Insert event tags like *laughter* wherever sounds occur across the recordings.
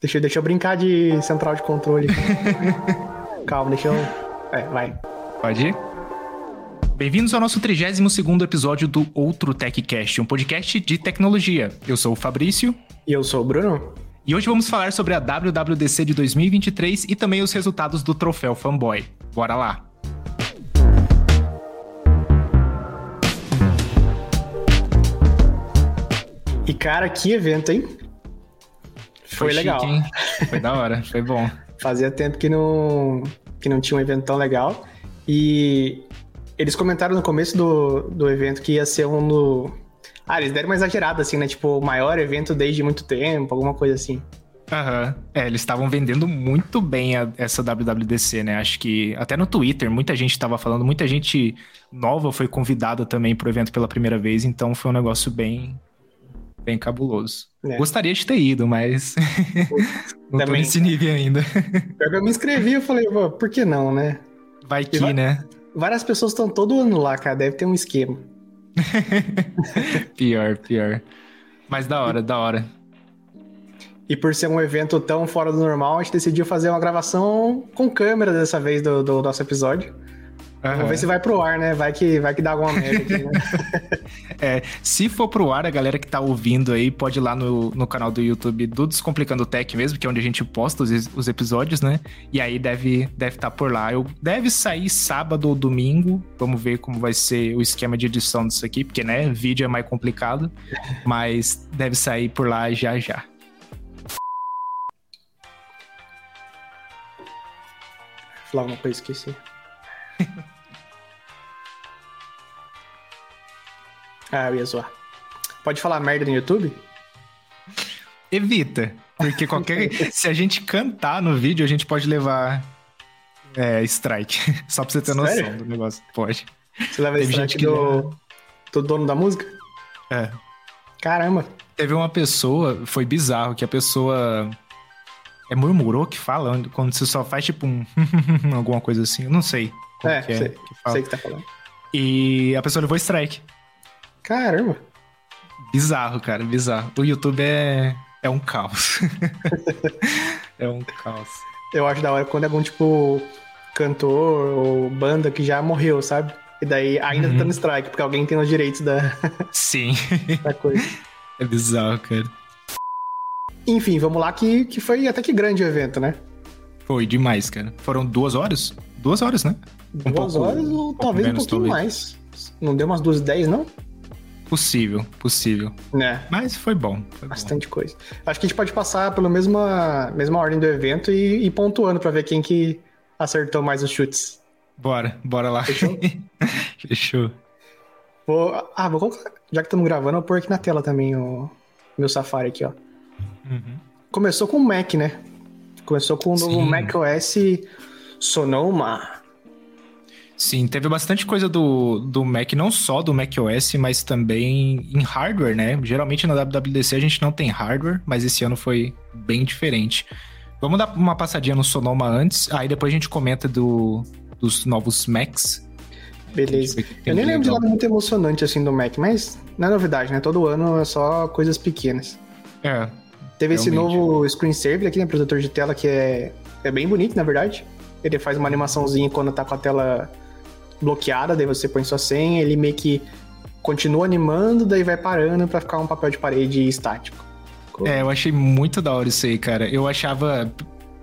Deixa, deixa eu brincar de central de controle. *laughs* Calma, deixa eu. É, vai. Pode ir? Bem-vindos ao nosso 32 episódio do Outro TechCast, um podcast de tecnologia. Eu sou o Fabrício. E eu sou o Bruno. E hoje vamos falar sobre a WWDC de 2023 e também os resultados do troféu Fanboy. Bora lá! E cara, que evento, hein? Foi, foi legal. Chique, hein? Foi da hora, foi bom. *laughs* Fazia tempo que não, que não tinha um evento tão legal. E eles comentaram no começo do, do evento que ia ser um do. Ah, eles deram uma exagerada, assim, né? Tipo, o maior evento desde muito tempo, alguma coisa assim. Aham. Uhum. É, eles estavam vendendo muito bem a, essa WWDC, né? Acho que até no Twitter muita gente estava falando, muita gente nova foi convidada também pro evento pela primeira vez, então foi um negócio bem, bem cabuloso. É. Gostaria de ter ido, mas *laughs* não Também. tô nesse nível ainda. Eu me inscrevi e falei, por que não, né? Vai que, vai... né? Várias pessoas estão todo ano lá, cara. Deve ter um esquema. *laughs* pior, pior. Mas da hora, da hora. E por ser um evento tão fora do normal, a gente decidiu fazer uma gravação com câmera dessa vez do, do nosso episódio. Uhum. Vamos ver se vai pro ar, né? Vai que, vai que dá alguma merda aqui, né? *laughs* é, se for pro ar, a galera que tá ouvindo aí pode ir lá no, no canal do YouTube do Descomplicando Tech mesmo, que é onde a gente posta os, os episódios, né? E aí deve estar deve tá por lá. Eu, deve sair sábado ou domingo. Vamos ver como vai ser o esquema de edição disso aqui, porque, né, vídeo é mais complicado. mas deve sair por lá já já. Falar uma coisa, esqueci. *laughs* ah, eu ia zoar. Pode falar merda no YouTube? Evita. Porque qualquer. *laughs* se a gente cantar no vídeo, a gente pode levar é, strike. *laughs* Só pra você ter Sério? noção do negócio. Pode. Você leva Teve strike do... do dono da música? É. Caramba. Teve uma pessoa, foi bizarro, que a pessoa. É murmurou que fala, quando você só faz tipo um. *laughs* alguma coisa assim, eu não sei. É, que é, sei, que fala. sei que tá falando. E a pessoa levou strike. Caramba. Bizarro, cara, bizarro. O YouTube é, é um caos. *laughs* é um caos. Eu acho da hora quando é algum tipo cantor ou banda que já morreu, sabe? E daí ainda tá uhum. tá no strike, porque alguém tem os direitos da. Sim. *laughs* da coisa. É bizarro, cara. Enfim, vamos lá, que, que foi até que grande o evento, né? Foi demais, cara. Foram duas horas? Duas horas, né? Um duas pouco, horas ou um talvez menos, um pouquinho talvez. mais. Não deu umas duas e dez, não? Possível, possível. Né? Mas foi bom. Foi Bastante bom. coisa. Acho que a gente pode passar pela mesma, mesma ordem do evento e, e pontuando para ver quem que acertou mais os chutes. Bora, bora lá. Fechou? *laughs* Fechou. Vou, ah, vou colocar. Já que estamos gravando, eu vou pôr aqui na tela também o meu Safari aqui, ó. Uhum. Começou com o Mac, né? Começou com o novo Sim. Mac OS Sonoma. Sim, teve bastante coisa do, do Mac, não só do Mac OS, mas também em hardware, né? Geralmente na WWDC a gente não tem hardware, mas esse ano foi bem diferente. Vamos dar uma passadinha no Sonoma antes, aí depois a gente comenta do, dos novos Macs. Beleza. Eu nem lembro de nada muito emocionante assim do Mac, mas não é novidade, né? Todo ano é só coisas pequenas. É. Teve realmente. esse novo screensaver aqui, né? Protetor de tela que é, é bem bonito, na verdade. Ele faz uma animaçãozinha quando tá com a tela bloqueada, daí você põe sua senha, ele meio que continua animando, daí vai parando para ficar um papel de parede estático. É, eu achei muito da hora isso aí, cara. Eu achava.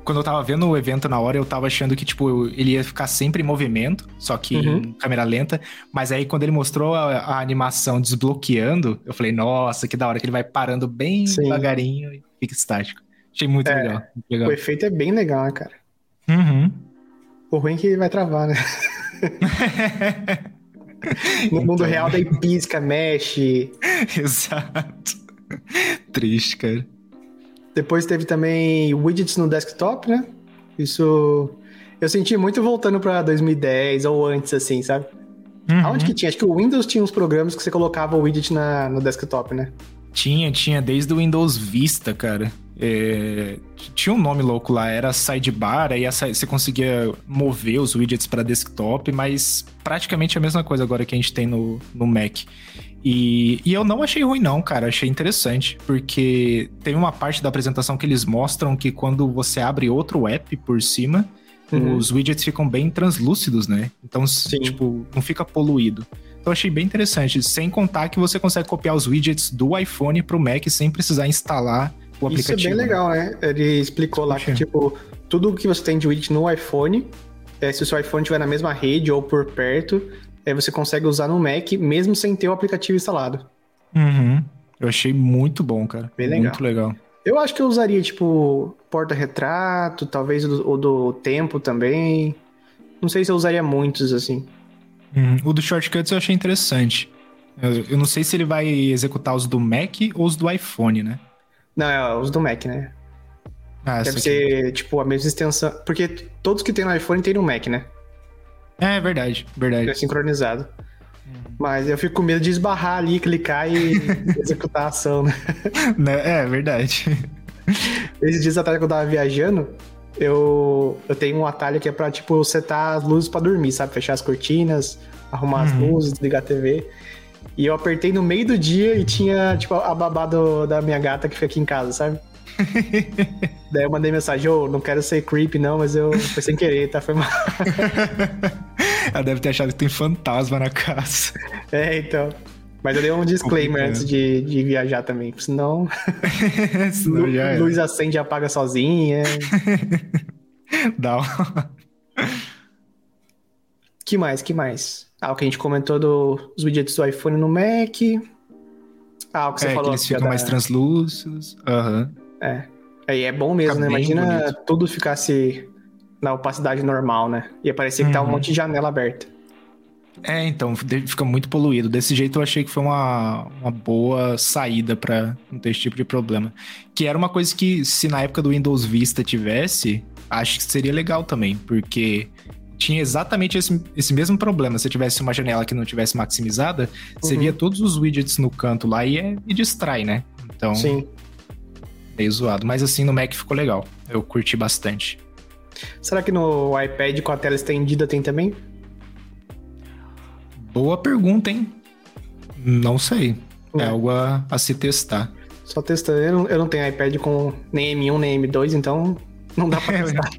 Quando eu tava vendo o evento na hora, eu tava achando que, tipo, ele ia ficar sempre em movimento, só que uhum. em câmera lenta. Mas aí, quando ele mostrou a, a, animação desbloqueando, eu falei, nossa, que da hora que ele vai parando bem Sim. devagarinho e fica estático. Achei muito é, legal, muito legal. O efeito é bem legal, né, cara? Uhum. O ruim é que vai travar, né? *laughs* no mundo então... real, daí pisca, mexe. *laughs* Exato. Triste, cara. Depois teve também widgets no desktop, né? Isso eu senti muito voltando para 2010 ou antes, assim, sabe? Uhum. Aonde que tinha? Acho que o Windows tinha uns programas que você colocava o widget na, no desktop, né? Tinha, tinha, desde o Windows Vista, cara. É, tinha um nome louco lá, era sidebar, aí você conseguia mover os widgets para desktop, mas praticamente a mesma coisa agora que a gente tem no, no Mac. E, e eu não achei ruim, não, cara. Achei interessante. Porque tem uma parte da apresentação que eles mostram que quando você abre outro app por cima, uhum. os widgets ficam bem translúcidos, né? Então, Sim. tipo, não fica poluído. Então, achei bem interessante. Sem contar que você consegue copiar os widgets do iPhone pro Mac sem precisar instalar o aplicativo. Isso é bem legal, né? Ele explicou lá que, tipo, tudo que você tem de widget no iPhone, é, se o seu iPhone estiver na mesma rede ou por perto, é, você consegue usar no Mac mesmo sem ter o aplicativo instalado. Uhum. Eu achei muito bom, cara. Bem legal. Muito legal. Eu acho que eu usaria, tipo, porta-retrato, talvez o do, o do, tempo também. Não sei se eu usaria muitos, assim. Uhum. O do Shortcuts eu achei interessante. Eu, eu, não sei se ele vai executar os do Mac ou os do iPhone, né? Não, é os do Mac, né? Ah, Deve ser, tipo, a mesma extensão. Porque todos que tem no iPhone tem no Mac, né? É, verdade, verdade. É sincronizado. Uhum. Mas eu fico com medo de esbarrar ali, clicar e *laughs* executar a ação, né? né? É, verdade. Esses dias atrás que eu tava viajando, eu, eu tenho um atalho que é pra, tipo, setar as luzes pra dormir, sabe? Fechar as cortinas, arrumar uhum. as luzes, desligar a TV. E eu apertei no meio do dia e tinha, tipo, a babá do, da minha gata que fica aqui em casa, sabe? *laughs* Daí eu mandei mensagem, ô, oh, não quero ser creepy não, mas eu foi sem querer, tá? Foi mal. *laughs* Ela deve ter achado que tem fantasma na casa. É, então. Mas eu dei um disclaimer antes de, de viajar também, senão, *laughs* *laughs* senão é. luz acende e apaga sozinha. *laughs* Dá. Que mais? Que mais? Ah, o que a gente comentou dos widgets do iPhone no Mac. Ah, o que você é, falou. Que eles ficam da... mais translúcidos. Aham. Uhum. É. Aí é bom mesmo, Fica né? Imagina bonito. tudo ficasse na opacidade normal, né? Ia parecer que uhum. tá um uhum. monte de janela aberta. É, então, fica muito poluído. Desse jeito eu achei que foi uma, uma boa saída para não ter esse tipo de problema. Que era uma coisa que, se na época do Windows Vista tivesse, acho que seria legal também, porque tinha exatamente esse, esse mesmo problema. Se tivesse uma janela que não tivesse maximizada, uhum. você via todos os widgets no canto lá e, é, e distrai, né? Então, Sim meio zoado. Mas assim, no Mac ficou legal. Eu curti bastante. Será que no iPad com a tela estendida tem também? Boa pergunta, hein? Não sei. É, é algo a, a, se testar. Só testando. Eu não, eu não tenho iPad com nem M1 nem M2, então não dá pra *laughs* testar.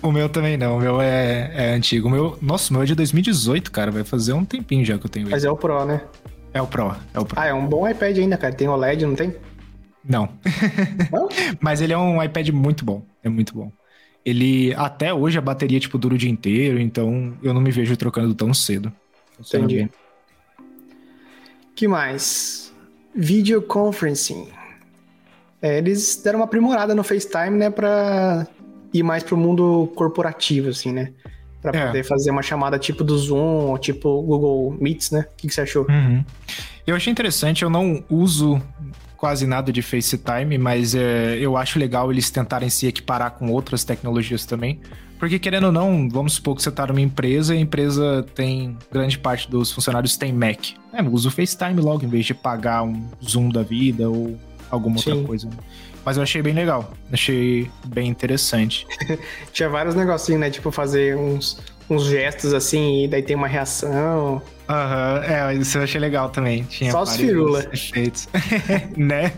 o meu também não. O meu é, é antigo. O meu, nossa, o meu é de 2018, cara. Vai fazer um tempinho já que eu tenho Mas ele. é o Pro, né? É o Pro, é o Pro. Ah, é um bom iPad ainda, cara. Tem OLED, não tem? Não. Não? *laughs* Mas ele é um iPad muito bom. É muito bom. Ele, até hoje, a bateria, tipo, dura o dia inteiro, então eu não me vejo trocando tão cedo. Entendi. Que mais? Video conferencing. É, eles deram uma aprimorada no FaceTime, né, pra ir mais pro mundo corporativo, assim, né? Pra é. poder fazer uma chamada tipo do Zoom, ou tipo Google Meets, né? O que, que você achou? Uhum. Eu achei interessante, eu não uso quase nada de FaceTime, mas é, eu acho legal eles tentarem se equiparar com outras tecnologias também. Porque, querendo ou não, vamos supor que você está numa empresa e a empresa tem. grande parte dos funcionários tem Mac. É, usa o FaceTime logo, em vez de pagar um Zoom da vida ou alguma Sim. outra coisa. Mas eu achei bem legal. Achei bem interessante. *laughs* Tinha vários negocinhos, né? Tipo, fazer uns, uns gestos assim, e daí tem uma reação. Aham, uhum, é, isso eu achei legal também. Tinha Só os firula. Efeitos. *laughs* né?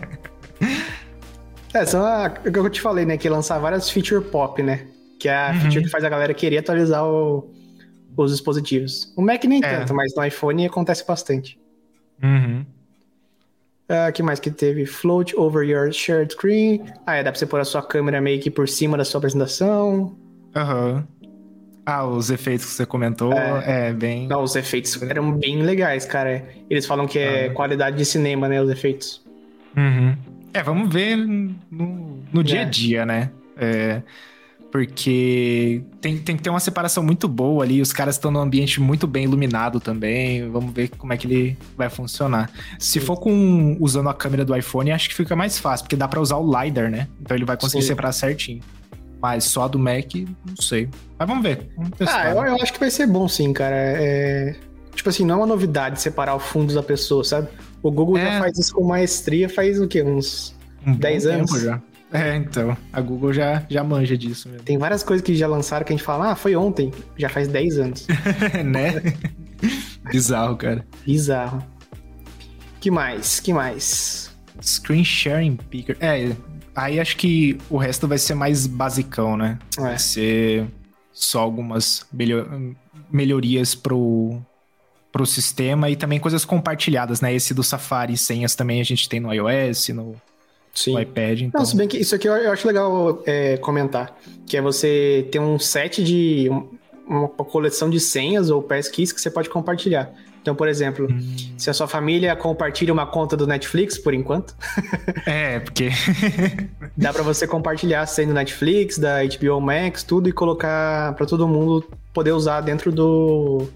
É, são a, o que eu te falei, né? Que lançar várias feature pop, né? Que é a uhum. feature que faz a galera querer atualizar o, os dispositivos. O Mac nem é. tanto, mas no iPhone acontece bastante. Uhum. Uh, que mais que teve? Float over your shared screen. Ah, é, dá pra você pôr a sua câmera meio que por cima da sua apresentação. Aham. Uhum. Ah, os efeitos que você comentou é, é, bem. Não, os efeitos eram bem legais, cara. Eles falam que é ah. qualidade de cinema, né? Os efeitos. Uhum. É, vamos ver no, no dia a é. dia, né? É, porque tem, tem que ter uma separação muito boa ali. Os caras estão num ambiente muito bem iluminado também. Vamos ver como é que ele vai funcionar. Se Sim. for com usando a câmera do iPhone, acho que fica mais fácil, porque dá para usar o LiDAR, né? Então ele vai conseguir Sim. separar certinho. Mas só do Mac, não sei. Mas vamos ver. Vamos ah, eu, eu, acho que vai ser bom sim, cara. É... Tipo assim, não é uma novidade separar o fundo da pessoa, sabe? O Google é... já faz isso com maestria faz o quê? Uns um 10 anos? já. É, então. A Google já, já manja disso mesmo. Tem várias coisas que já lançaram que a gente fala, ah, foi ontem. Já faz 10 anos. *laughs* né? *laughs* Bizarro, cara. Bizarro. Que mais? Que mais? Screen Sharing Picker. É, aí acho que o resto vai ser mais basicão, né? É. Vai ser só algumas melhor, melhorias pro, pro sistema e também coisas compartilhadas, né? Esse do Safari e senhas também a gente tem no iOS, no, Sim. no iPad. Então... Não, se bem que isso aqui eu, acho legal é, comentar. Que é você ter um set de. um- uma coleção de senhas ou passkeys que você pode compartilhar. Então, por exemplo, Hum. se a sua família compartilha uma conta do Netflix, por enquanto, *laughs* É, porque. *laughs* dá pra você compartilhar a senha do Netflix, da HBO Max, tudo e colocar pra todo mundo poder usar dentro do.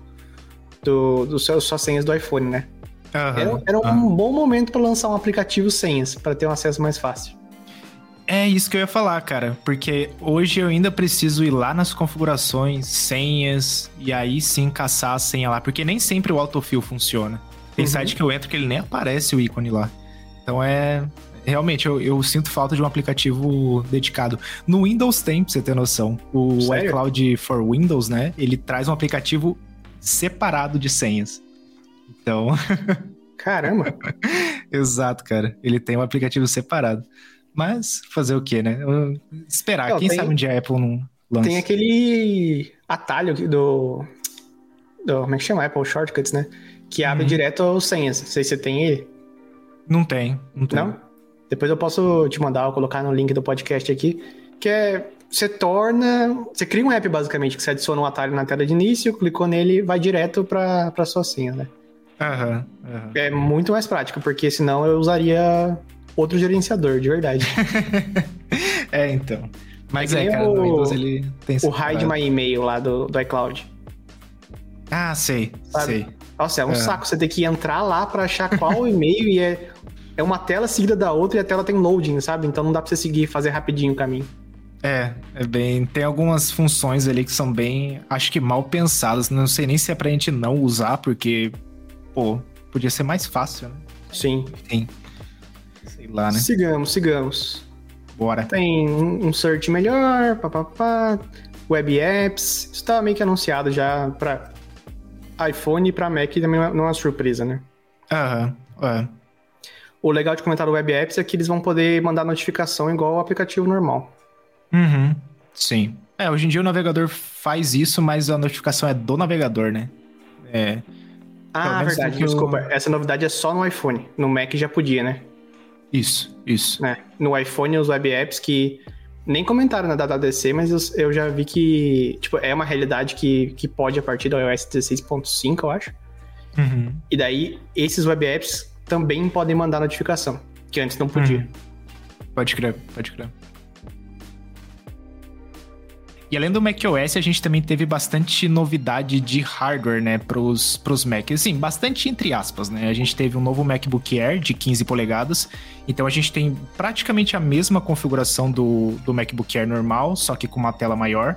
do, do seu, suas senhas do iPhone, né? Era, Aham, era um aham. bom momento pra lançar um aplicativo senhas, pra ter um acesso mais fácil. É isso que eu ia falar, cara. Porque hoje eu ainda preciso ir lá nas configurações, senhas, e aí sim caçar a senha lá. Porque nem sempre o autofill funciona. Tem Uhum. site que eu entro que ele nem aparece o ícone lá. Então é. Realmente, eu, eu sinto falta de um aplicativo dedicado. No Windows tem, pra você ter noção. O Sério? iCloud for Windows, né? Ele traz um aplicativo separado de senhas. Então, Caramba! *laughs* exato, cara. Ele tem um aplicativo separado. Mas fazer o quê, né? Eu- Esperar. Não, Quem tem- sabe um dia a Apple não lança. Tem aquele atalho do, do. Como é que chama? Apple Shortcuts, né? Que abre Uhum. direto aos senhas. Não sei se você tem ele. Não tem, não tem. Não? Depois eu posso te mandar ou colocar no link do podcast aqui. Que é. Você torna. Você cria um app basicamente, que você adiciona um atalho na tela de início, clicou nele e vai direto pra sua senha, né? Aham, aham. É muito mais prático, porque senão eu usaria outro gerenciador, de verdade. *laughs* *laughs* É, então. Mas É é, cara, no o- Windows ele tem o Hide. My Email lá do, do iCloud. Ah, sei, Sabe? sei. Nossa, é um É. saco você ter que entrar lá pra achar qual e-mail e é, é uma tela seguida da outra e a tela tem loading, sabe? Então não dá pra você seguir fazer rapidinho o caminho. É, é bem. Tem algumas funções ali que são bem. Acho que mal pensadas. Não sei nem se é pra gente não usar, porque. Pô, podia ser mais fácil, né? Sim. Enfim. Sei lá, né? Sigamos, sigamos. Bora. Tem um um search melhor, papapá, web apps. Isso tá meio que anunciado já pra iPhone e pra Mac também não é- é uma surpresa, né? Aham, é. O legal de comentar do web apps é que eles vão poder mandar notificação igual o aplicativo normal. Uhum. Sim. É, hoje em dia o navegador faz isso, mas a notificação é do navegador, né? É. Ah, verdade, desculpa. Essa novidade é só no iPhone. No Mac já podia, né? Isso, isso. né? No iPhone, os web apps que nem comentaram na WWDC, mas eu, eu já vi que tipo, é uma realidade que, que pode a partir do iOS 16.5, eu acho. Uhum. E daí, esses web apps também podem mandar notificação, que antes não podia. Uhum. Pode crer, pode crer. E além do macOS, a gente também teve bastante novidade de hardware, né, pros, pros Macs. Assim, bastante entre aspas, né? A gente teve um novo MacBook Air de 15 polegadas. Então a gente tem praticamente a mesma configuração do, do MacBook Air normal, só que com uma tela maior.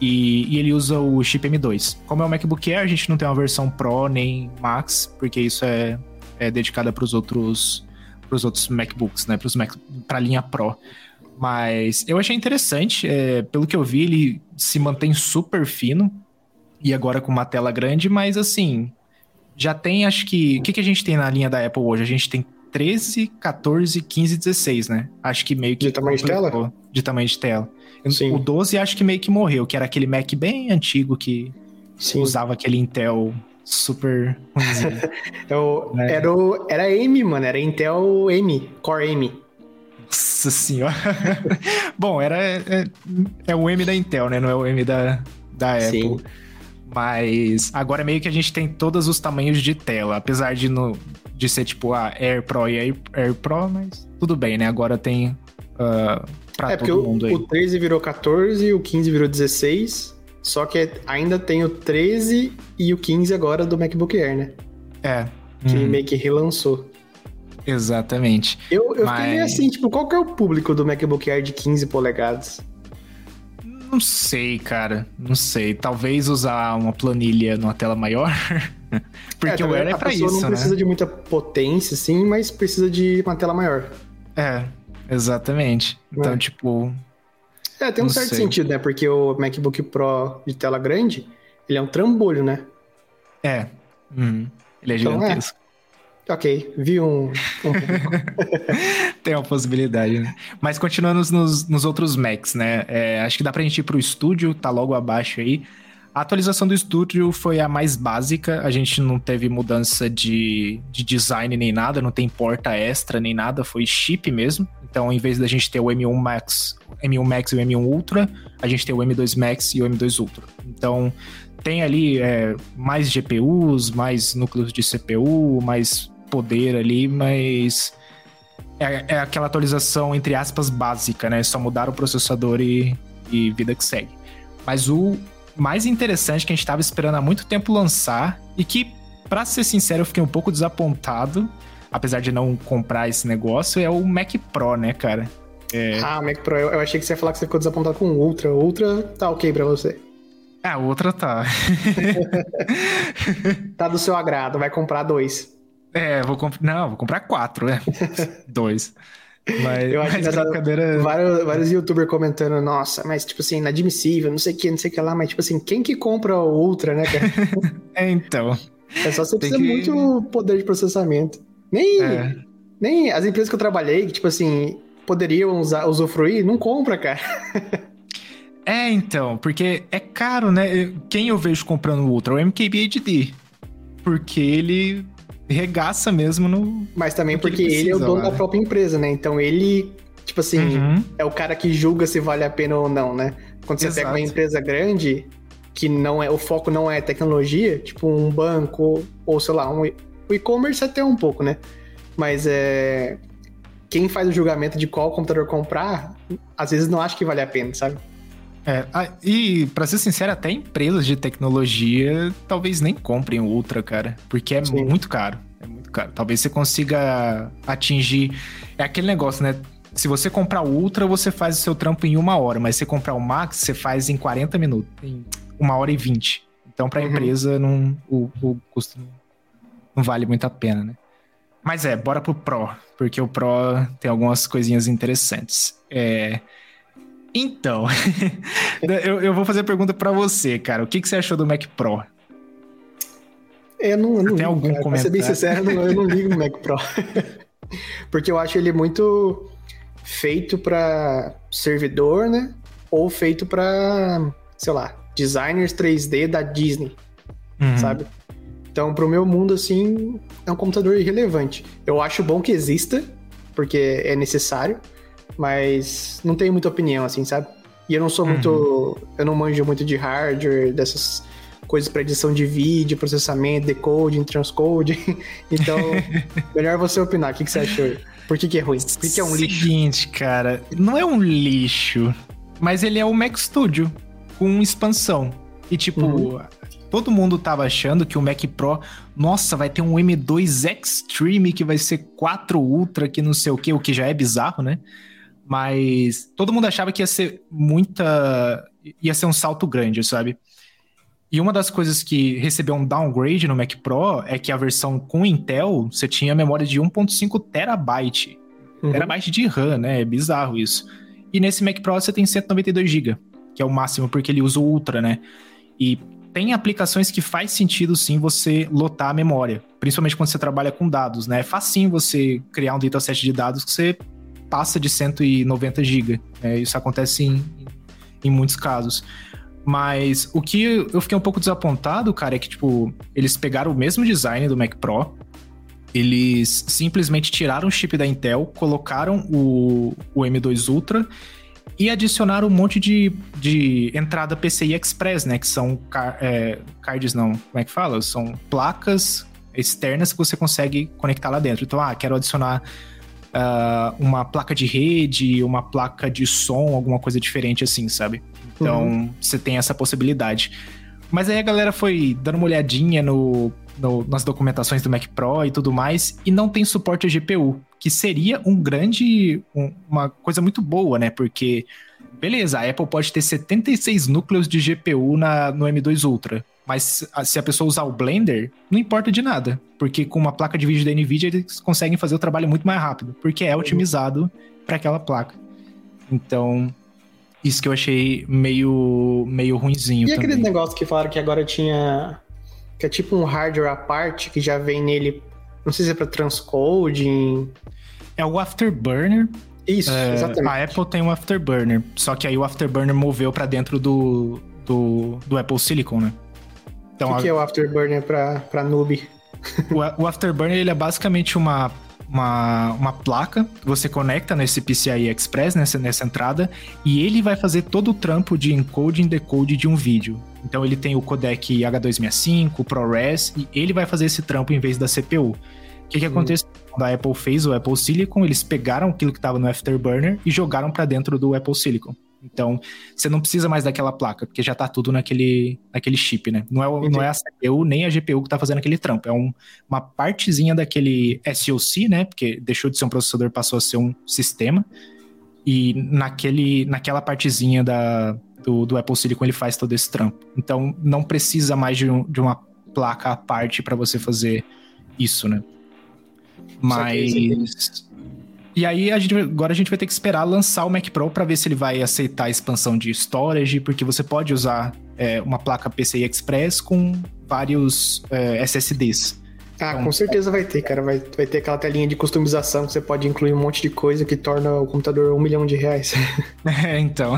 E, e ele usa o chip M2. Como é o MacBook Air, a gente não tem uma versão Pro nem Max, porque isso é, é dedicada para os outros para os outros MacBooks, né, para a linha Pro. Mas eu achei interessante, é, pelo que eu vi, ele se mantém super fino e agora com uma tela grande, mas assim, já tem, acho que. O que, que a gente tem na linha da Apple hoje? A gente tem 13, 14, 15 16, né? Acho que meio que. De tamanho de tela? De tamanho de tela. Sim. O 12 acho que meio que morreu, que era aquele Mac bem antigo que Sim. usava aquele Intel super. *laughs* É o- É. Era, o, era M, mano. Era Intel M, Core M. Nossa senhora. *laughs* Bom, era. É, é o M da Intel, né? Não é o M da, da Apple. Sim. Mas agora meio que a gente tem todos os tamanhos de tela. Apesar de, no, de ser tipo a Air Pro e Air, Air Pro, mas tudo bem, né? Agora tem uh, pra É, porque todo o, mundo aí. o 13 virou 14, o 15 virou 16. Só que ainda tem o 13 e o 15 agora do MacBook Air, né? É. Que hum, meio que relançou. Exatamente. Eu, eu Mas- fiquei meio assim, tipo, qual que é o público do MacBook Air de 15 polegadas? Não sei, cara. Não sei. Talvez usar uma planilha numa tela maior. *laughs* Porque o também Air é a pra pessoa isso, não né? precisa de muita potência, sim, mas precisa de uma tela maior. É, exatamente. Então, É. tipo, É, tem um certo sei. sentido, né? Porque o MacBook Pro de tela grande, ele é um trambolho, né? é. Uhum. Ele é Então, é. gigantesco. Ok, vi um. um... *laughs* Tem uma possibilidade, né? Mas continuando nos, nos outros Macs, né? É, acho que dá pra gente ir pro estúdio, tá logo abaixo aí. A atualização do estúdio foi a mais básica, a gente não teve mudança de, de design nem nada, não tem porta extra nem nada, foi chip mesmo. Então, em vez da gente ter o M1 Max, M1 Max e o M1 Ultra, a gente tem o M2 Max e o M2 Ultra. Então, tem ali é, mais GPUs, mais núcleos de CPU, mais poder ali, mas é, é, aquela atualização, entre aspas, básica, né? Só mudar o processador e, e vida que segue. Mas o mais interessante que a gente estava esperando há muito tempo lançar e que, para ser sincero, eu fiquei um pouco desapontado, apesar de não comprar esse negócio, é o Mac Pro, né, cara? É... Ah, Mac Pro, eu, achei que você ia falar que você ficou desapontado com o Ultra. O Ultra tá ok pra você. Ah, o Ultra tá. *laughs* tá do seu agrado, vai comprar dois. É, vou comprar. Não, vou comprar quatro, né? *laughs* dois. Mas, eu acho mas brincadeira... vários, vários youtubers comentando, nossa, mas tipo assim, inadmissível, não sei o que, não sei o que lá, mas tipo assim, quem que compra o Ultra, né, cara? *laughs* é, então. É só você precisa que... muito poder de processamento. Nem, é. nem as empresas que eu trabalhei, que tipo assim, poderiam usar, usufruir, não compra, cara. *laughs* é, então, porque é caro, né? Quem eu vejo comprando o Ultra? O MKBHD. Porque ele regaça mesmo no. Mas também porque ele, precisa, ele é o dono da própria empresa, né? Então ele, tipo assim, uhum. é o cara que julga se vale a pena ou não, né? Quando você Exato. pega uma empresa grande, que não é, o foco não é tecnologia, tipo um banco, ou sei lá, um, o e-commerce até um pouco, né? Mas é. Quem faz o julgamento de qual computador comprar, às vezes não acha que vale a pena, sabe? É, e para ser sincero, até empresas de tecnologia talvez nem comprem o Ultra, cara, porque é Sim. muito caro. É muito caro. Talvez você consiga atingir. É aquele negócio, né? Se você comprar o Ultra, você faz o seu trampo em uma hora, mas se você comprar o Max, você faz em 40 minutos, em uma hora e 20. Então, para a uhum. empresa, não, o, o custo não vale muito a pena, né? Mas é, bora pro Pro, porque o Pro tem algumas coisinhas interessantes. É. Então, *laughs* eu, eu, vou fazer a pergunta para você, cara. O que, que você achou do Mac Pro? Eu não, eu não Tem algum cara. comentário? Ser bem sincero, eu não ligo no Mac Pro. *laughs* Porque eu acho ele muito feito para servidor, né? Ou feito para, sei lá, designers 3D da Disney, uhum. sabe? Então, pro meu mundo, assim, é um computador irrelevante. Eu acho bom que exista, porque é necessário, mas não tenho muita opinião, assim, sabe? E eu não sou uhum. muito. Eu não manjo muito de hardware, dessas coisas para edição de vídeo, processamento, decoding, transcoding. *laughs* então, *laughs* melhor você opinar. O que, que você achou? Por que, que é ruim? Por que, que é um lixo? Seguinte, cara, não é um lixo, mas ele é o Mac Studio com expansão. E tipo, uhum. todo mundo tava achando que o Mac Pro, nossa, vai ter um M2 Extreme que vai ser 4 Ultra, que não sei o que, o que já é bizarro, né? Mas todo mundo achava que ia ser muita. ia ser um salto grande, sabe? E uma das coisas que recebeu um downgrade no Mac Pro é que a versão com Intel você tinha memória de 1.5 terabyte. Uhum. Terabyte de RAM, né? É bizarro isso. E nesse Mac Pro você tem 192 GB, que é o máximo porque ele usa o Ultra, né? E tem aplicações que faz sentido sim você lotar a memória, principalmente quando você trabalha com dados, né? É facinho você criar um dataset de dados que você passa de 190 GB. É, isso acontece em, em muitos casos. Mas o que eu fiquei um pouco desapontado, cara, é que, tipo, eles pegaram o mesmo design do Mac Pro, eles simplesmente tiraram o chip da Intel, colocaram o, o M2 Ultra e adicionaram um monte de, de entrada PCI Express, né? Que são car, é, cards, não, como é que fala? São placas externas que você consegue conectar lá dentro. Então, ah, quero adicionar uh, uma placa de rede, uma placa de som, alguma coisa diferente assim, sabe? Então uhum. você tem essa possibilidade. Mas aí a galera foi dando uma olhadinha no, no, nas documentações do Mac Pro e tudo mais, e não tem suporte a GPU, que seria um grande. Um, uma coisa muito boa, né? Porque, beleza, a Apple pode ter 76 núcleos de GPU na, no M2 Ultra. Mas se a pessoa usar o Blender, não importa de nada. Porque com uma placa de vídeo da NVIDIA, eles conseguem fazer o trabalho muito mais rápido. Porque é otimizado para aquela placa. Então, isso que eu achei meio, meio ruinzinho. E também. aquele negócio que falaram que agora tinha. Que é tipo um hardware à parte, que já vem nele Não sei se é pra transcoding. É o Afterburner. Isso, É, exatamente. a Apple tem um Afterburner, só que aí o Afterburner moveu pra dentro do, do, do Apple Silicon, né? Então, o que, a- que é o Afterburner pra noob? O, o Afterburner ele é basicamente uma, uma, uma placa que você conecta nesse PCI Express, nessa, nessa entrada, e ele vai fazer todo o trampo de encode e decode de um vídeo. Então ele tem o codec H265, o ProRes, e ele vai fazer esse trampo em vez da CPU. O que, que aconteceu? Quando a Apple fez o Apple Silicon, eles pegaram aquilo que estava no Afterburner e jogaram para dentro do Apple Silicon. Então, você não precisa mais daquela placa, porque já tá tudo naquele, naquele chip, né? Não é, não é a CPU nem a GPU que tá fazendo aquele trampo. É um, uma partezinha daquele SoC, né? Porque deixou de ser um processador, passou a ser um sistema. E naquele, naquela partezinha da, do, do Apple Silicon ele faz todo esse trampo. Então, não precisa mais de, um- de uma placa à parte para você fazer isso, né? Mas. E aí, a gente, agora a gente vai ter que esperar lançar o Mac Pro para ver se ele vai aceitar a expansão de storage, porque você pode usar é, uma placa PCI Express com vários é, SSDs. Ah, Então- com certeza vai ter, cara. Vai, vai ter aquela telinha de customização que você pode incluir um monte de coisa que torna o computador um milhão de reais. *laughs* É, então.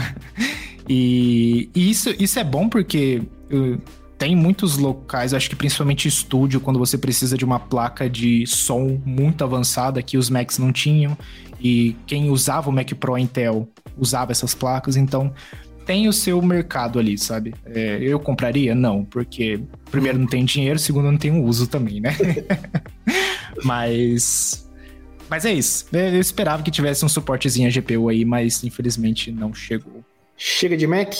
E, e isso, isso é bom porque uh, tem muitos locais, acho que principalmente estúdio, quando você precisa de uma placa de som muito avançada que os Macs não tinham. E quem usava o Mac Pro Intel usava essas placas, então tem o seu mercado ali, sabe? É, eu compraria? Não, porque primeiro não tem dinheiro, segundo não tem um uso também, né? *laughs* mas. Mas é isso. Eu esperava que tivesse um suportezinho a GPU aí, mas infelizmente não chegou. Chega de Mac?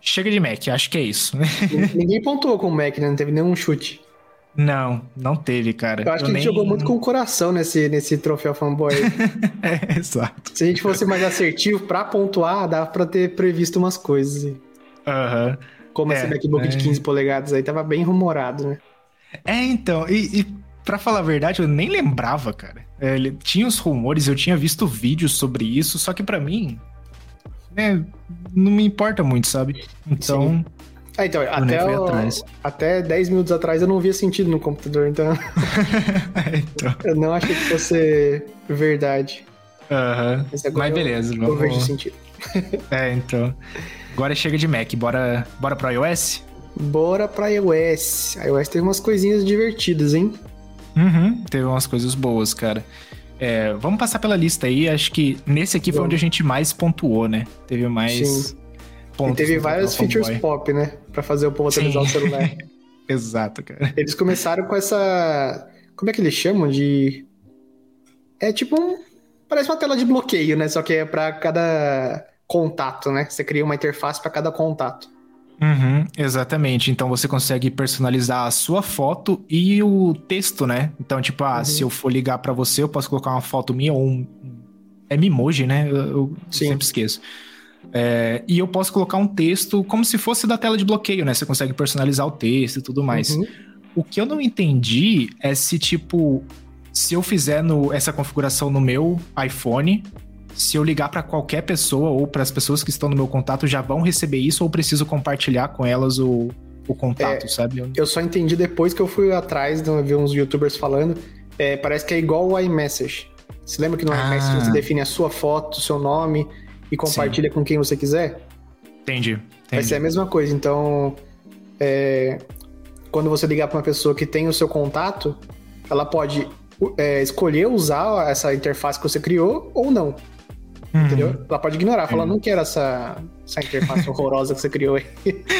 Chega de Mac, acho que é isso. Nin- *laughs* Ninguém pontuou com o Mac, né? Não teve nenhum chute. Não, não teve, cara. Eu acho que a gente nem- jogou muito com o coração nesse, nesse troféu fanboy. *laughs* É, exato. Se a gente fosse mais assertivo pra pontuar, dava pra ter previsto umas coisas. Aham. Como É, esse MacBook de é. 15 polegadas aí, tava bem rumorado, né? É, então, e, e pra falar a verdade, eu nem lembrava, cara. É, tinha os rumores, eu tinha visto vídeos sobre isso, só que pra mim, né, não me importa muito, sabe? Então, Ah, então, eu nem até, o- atrás. até 10 minutos atrás eu não via sentido no computador, então então, *laughs* *laughs* eu não achei que fosse verdade. aham. Mas agora Mas beleza, Eu vejo vamos. sentido. *laughs* É, então. Agora chega de Mac, bora, bora pro iOS? Bora pra iOS. A iOS teve umas coisinhas divertidas, hein? Uhum, teve umas coisas boas, cara. É, vamos passar pela lista aí. Acho que nesse aqui foi onde a gente mais pontuou, né? Teve mais Sim. E pontos. teve no várias features pop, né? Pra fazer o povo atualizar o celular. *laughs* Exato, cara. Eles começaram com essa. Como é que eles chamam de. É tipo um. Parece uma tela de bloqueio, né? Só que é pra cada contato, né? Você cria uma interface pra cada contato. Uhum, exatamente. Então você consegue personalizar a sua foto e o texto, né? Então, tipo, ah, Uhum. se eu for ligar pra você, eu posso colocar uma foto minha ou um. É Mimoji, né? Eu, eu sempre esqueço. É, e eu posso colocar um texto como se fosse da tela de bloqueio, né? Você consegue personalizar o texto e tudo mais. Uhum. O que eu não entendi é se, tipo, se eu fizer no- essa configuração no meu iPhone, se eu ligar pra qualquer pessoa ou para as pessoas que estão no meu contato já vão receber isso ou preciso compartilhar com elas o, o contato, sabe? Eu- só entendi depois que eu fui atrás, de ver uns youtubers falando. É, parece que é igual o iMessage. Você lembra que no Ah. iMessage você define a sua foto, o seu nome e compartilha com quem você quiser? Entendi. Vai ser a mesma coisa. Então, é, quando você ligar para uma pessoa que tem o seu contato, ela pode é, escolher usar essa interface que você criou ou não, Uhum. entendeu? Ela pode ignorar, falar, É. não quero essa, essa interface *laughs* horrorosa que você criou aí.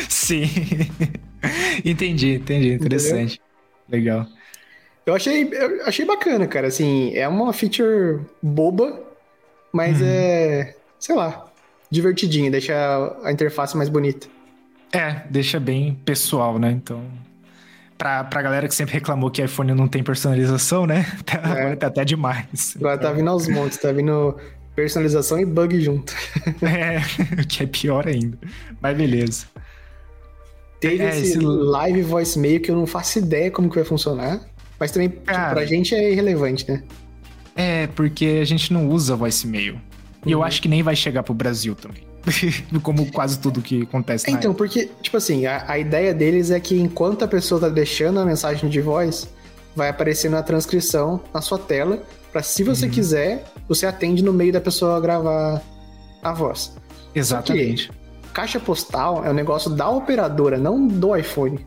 Sim. entendi, entendi. Interessante. Legal. Eu achei, eu achei bacana, cara. Assim, é uma feature boba, mas Uhum. é, sei lá, divertidinha, deixa a, interface mais bonita. É, deixa bem pessoal, né? Então. Pra, pra galera que sempre reclamou que iPhone não tem personalização, né? *laughs* Tá, Agora tá até demais. Agora tá vindo aos montes, tá vindo personalização e bug junto. *laughs* É, o que é pior ainda. Mas beleza. Teve É, esse esse- live voicemail que eu não faço ideia como que vai funcionar. Mas também, tipo, Cara. pra gente é irrelevante, né? É, porque a gente não usa voicemail. E eu Uhum. acho que nem vai chegar pro Brasil também. *laughs* Como quase tudo que acontece Então, porque, tipo assim, a, a ideia deles é que enquanto a pessoa tá deixando a mensagem de voz, vai aparecer na transcrição na sua tela, para se você uhum. quiser, você atende no meio da pessoa gravar a voz. Exatamente. caixa postal é um negócio da operadora, não do iPhone.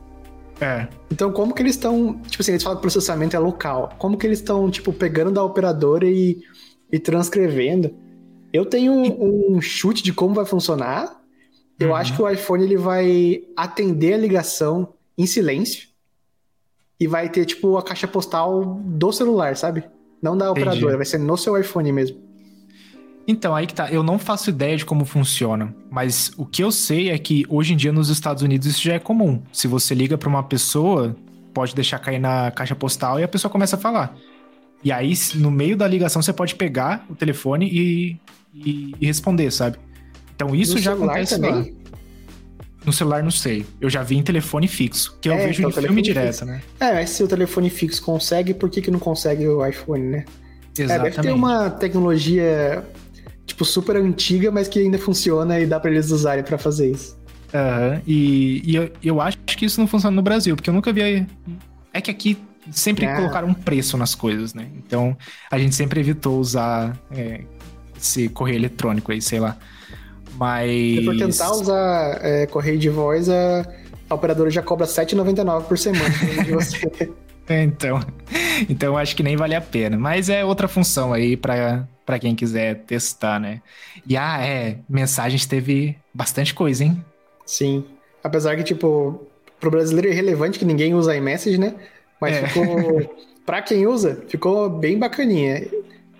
É. Então, como que eles estão. Tipo assim, eles falam que o processamento é local. Como que eles estão, tipo, pegando da operadora e, e transcrevendo? Eu tenho um, um chute de como vai funcionar. Eu uhum. acho que o iPhone ele vai atender a ligação em silêncio e vai ter, tipo, a caixa postal do celular, sabe? Não da operadora, Entendi. vai ser no seu iPhone mesmo. Então, aí que tá. Eu não faço ideia de como funciona, mas o que eu sei é que hoje em dia nos Estados Unidos isso já é comum. Se você liga para uma pessoa, pode deixar cair na caixa postal e a pessoa começa a falar. E aí, no meio da ligação, você pode pegar o telefone e, e, e responder, sabe? Então isso no já acontece também? lá. No celular não sei. Eu já vi em telefone fixo, que eu é, vejo então, em filme direto, né? É, mas se o telefone fixo consegue, por que, que não consegue o iPhone, né? Exatamente. É, deve ter uma tecnologia tipo, super antiga, mas que ainda funciona e dá para eles usarem para fazer isso. Uhum. E, e eu, eu, acho que isso não funciona no Brasil, porque eu nunca vi. É que aqui sempre é. colocaram um preço nas coisas, né? Então a gente sempre evitou usar é, esse correio eletrônico aí, sei lá. Mas. Se for tentar usar é, correio de voz, a, a operadora já cobra R$7,99 por semana de você. *laughs* então, então acho que nem vale a pena. Mas é outra função aí para para quem quiser testar, né? E ah, é, mensagens teve bastante coisa, hein? Sim. Apesar que, tipo, pro brasileiro é irrelevante que ninguém usa iMessage, né? Mas é. ficou. pra quem usa, ficou bem bacaninha.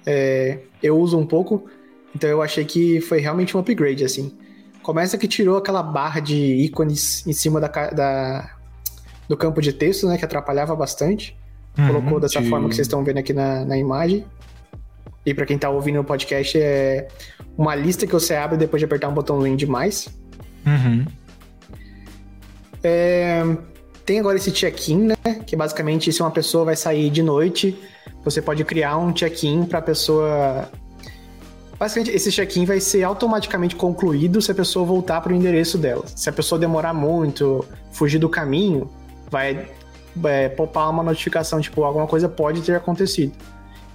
É, eu uso um pouco, então eu achei que foi realmente um upgrade, assim. Começa que tirou aquela barra de ícones em cima da, da do campo de texto, né? Que atrapalhava bastante. Uhum, Colocou dessa de... forma que vocês estão vendo aqui na, na imagem. E para quem tá ouvindo o podcast, é uma lista que você abre depois de apertar um botãozinho de mais. Uhum. É, tem agora esse check-in, né? Que basicamente, se uma pessoa vai sair de noite, você pode criar um check-in para a pessoa. Basicamente, esse check-in vai ser automaticamente concluído se a pessoa voltar para o endereço dela. Se a pessoa demorar muito, fugir do caminho, vai é, popar uma notificação, tipo, alguma coisa pode ter acontecido.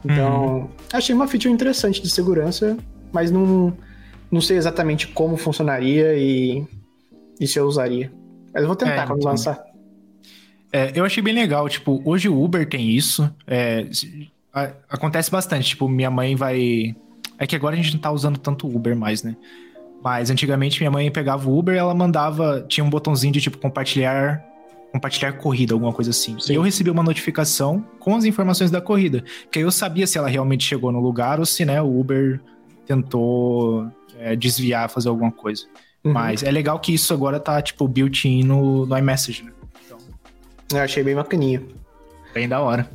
Então, uhum. achei uma feature interessante de segurança, mas não, não sei exatamente como funcionaria e, e se eu usaria. Mas eu vou tentar é, quando então. lançar. É, eu achei bem legal, tipo, hoje o Uber tem isso. É, acontece bastante, tipo, minha mãe vai. É que agora a gente não tá usando tanto Uber mais, né? Mas antigamente minha mãe pegava o Uber e ela mandava. Tinha um botãozinho de tipo compartilhar compartilhar corrida, alguma coisa assim. Sim. E eu recebi uma notificação com as informações da corrida. Que aí eu sabia se ela realmente chegou no lugar ou se, né, o Uber tentou é, desviar, fazer alguma coisa. Uhum. Mas é legal que isso agora tá, tipo, built-in no, no iMessage, né? Então... Eu achei bem bacaninha. Bem da hora.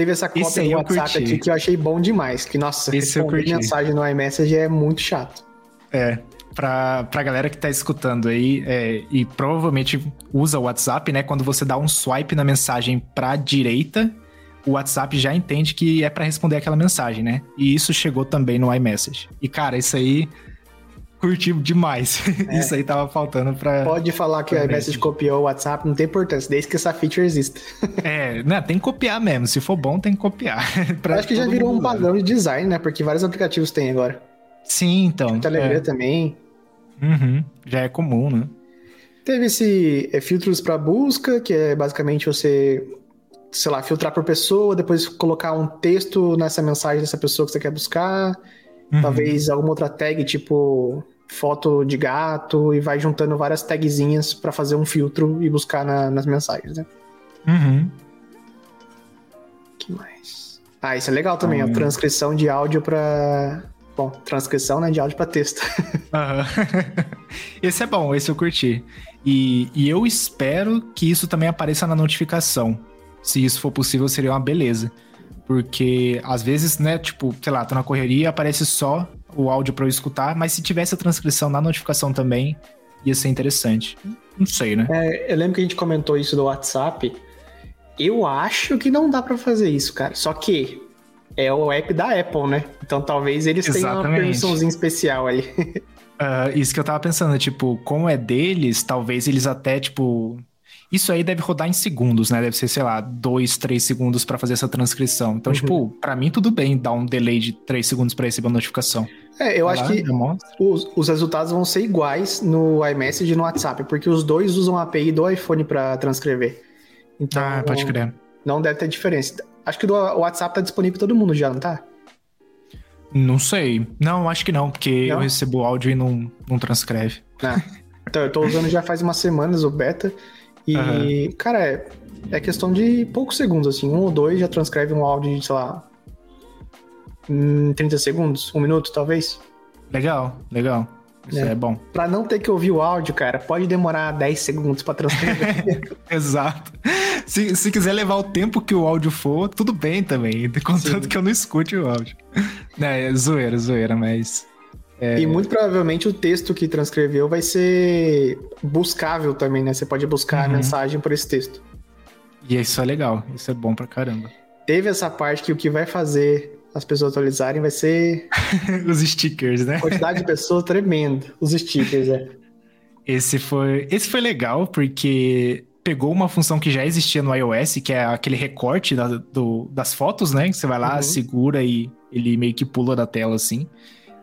Teve essa cópia do WhatsApp aqui que eu achei bom demais. Que, nossa, responder mensagem no iMessage é muito chato. É, pra, pra galera que tá escutando aí é, e provavelmente usa o WhatsApp, né? Quando você dá um swipe na mensagem pra direita, o WhatsApp já entende que é para responder aquela mensagem, né? E isso chegou também no iMessage. E, cara, isso aí curti demais. *laughs* É. Isso aí tava faltando pra. Pode falar que o iMessage copiou o WhatsApp, não tem importância, desde que essa feature exista. é, né, tem que copiar mesmo. Se for bom, tem que copiar. *laughs* Acho que já virou um padrão de design, né? Porque vários aplicativos têm agora. Sim, então. O Telegram é. também. Uhum, já é comum, né? Teve esse é, filtros para busca, que é basicamente você, sei lá, filtrar por pessoa, depois colocar um texto nessa mensagem dessa pessoa que você quer buscar. Uhum. Talvez alguma outra tag, tipo foto de gato, e vai juntando várias tagzinhas para fazer um filtro e buscar na, nas mensagens, né? Uhum. que mais? Ah, isso é legal também, uhum. a transcrição de áudio para Bom, transcrição né, de áudio para texto. *laughs* Uhum. *laughs* esse é bom, esse eu curti. E, e eu espero que isso também apareça na notificação. Se isso for possível, seria uma beleza. Porque às vezes, né, tipo, sei lá, tô na correria, aparece só o áudio para eu escutar, mas se tivesse a transcrição na notificação também, ia ser interessante. Não sei, né? É, eu lembro que a gente comentou isso do WhatsApp. Eu acho que não dá para fazer isso, cara. Só que é o app da Apple, né? Então talvez eles Exatamente. tenham uma permissãozinha especial ali. uh, *laughs* isso que eu tava pensando, tipo, como é deles, talvez eles até, tipo, Isso aí deve rodar em segundos, né? Deve ser, sei lá, dois, três segundos para fazer essa transcrição. Então, uhum. tipo, para mim tudo bem dar um delay de três segundos para receber a notificação. É, eu Vai acho lá, que os, os, resultados vão ser iguais no iMessage e no WhatsApp, porque os dois usam a API do iPhone para transcrever. Então, ah, pode crer. Não deve ter diferença. Acho que o WhatsApp tá disponível para todo mundo já, não tá? Não sei. Não, acho que não, porque não? eu recebo o áudio e não, não transcreve. Ah. Então, eu tô usando já faz umas semanas o beta. E, uhum. cara, é, é questão de poucos segundos, assim. Um ou dois já transcreve um áudio de, sei lá, 30 segundos, um minuto, talvez. Legal, legal. Isso é. é bom. Pra não ter que ouvir o áudio, cara, pode demorar 10 segundos pra transcrever. *laughs* Exato. Se, se quiser levar o tempo que o áudio for, tudo bem também. Contanto Sim. que eu não escute o áudio. É, zoeira, zoeira, mas. É... E muito provavelmente o texto que transcreveu vai ser buscável também, né? Você pode buscar uhum. a mensagem por esse texto. E isso é legal, isso é bom pra caramba. Teve essa parte que o que vai fazer as pessoas atualizarem vai ser. *laughs* os stickers, né? Quantidade de pessoas tremendo. Os stickers, é. *laughs* Esse foi, esse foi legal porque pegou uma função que já existia no iOS, que é aquele recorte da, do, das fotos, né? Que você vai lá, uhum. segura e ele meio que pula da tela assim.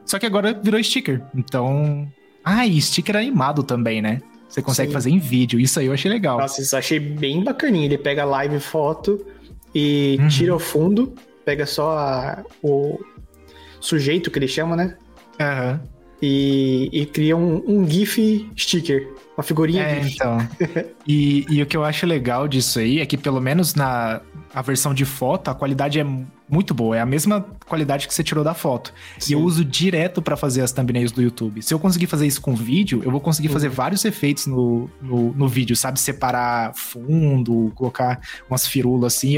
Só que agora virou sticker. Então. Ah, e sticker animado também, né? Você consegue Sim. fazer em vídeo. Isso aí eu achei legal. Nossa, isso eu achei bem bacaninho. Ele pega live foto e uhum. tira o fundo, pega só a, o sujeito que ele chama, né? Aham. Uhum. E, e, cria um, um GIF sticker. Uma figurinha é, GIF. Então. *laughs* e, e o que eu acho legal disso aí é que, pelo menos na a versão de foto, a qualidade é muito boa. É a mesma qualidade que você tirou da foto. Sim. E eu uso direto para fazer as thumbnails do YouTube. Se eu conseguir fazer isso com vídeo, eu vou conseguir uhum. fazer vários efeitos no, no, no, vídeo, sabe? Separar fundo, colocar umas firulas assim,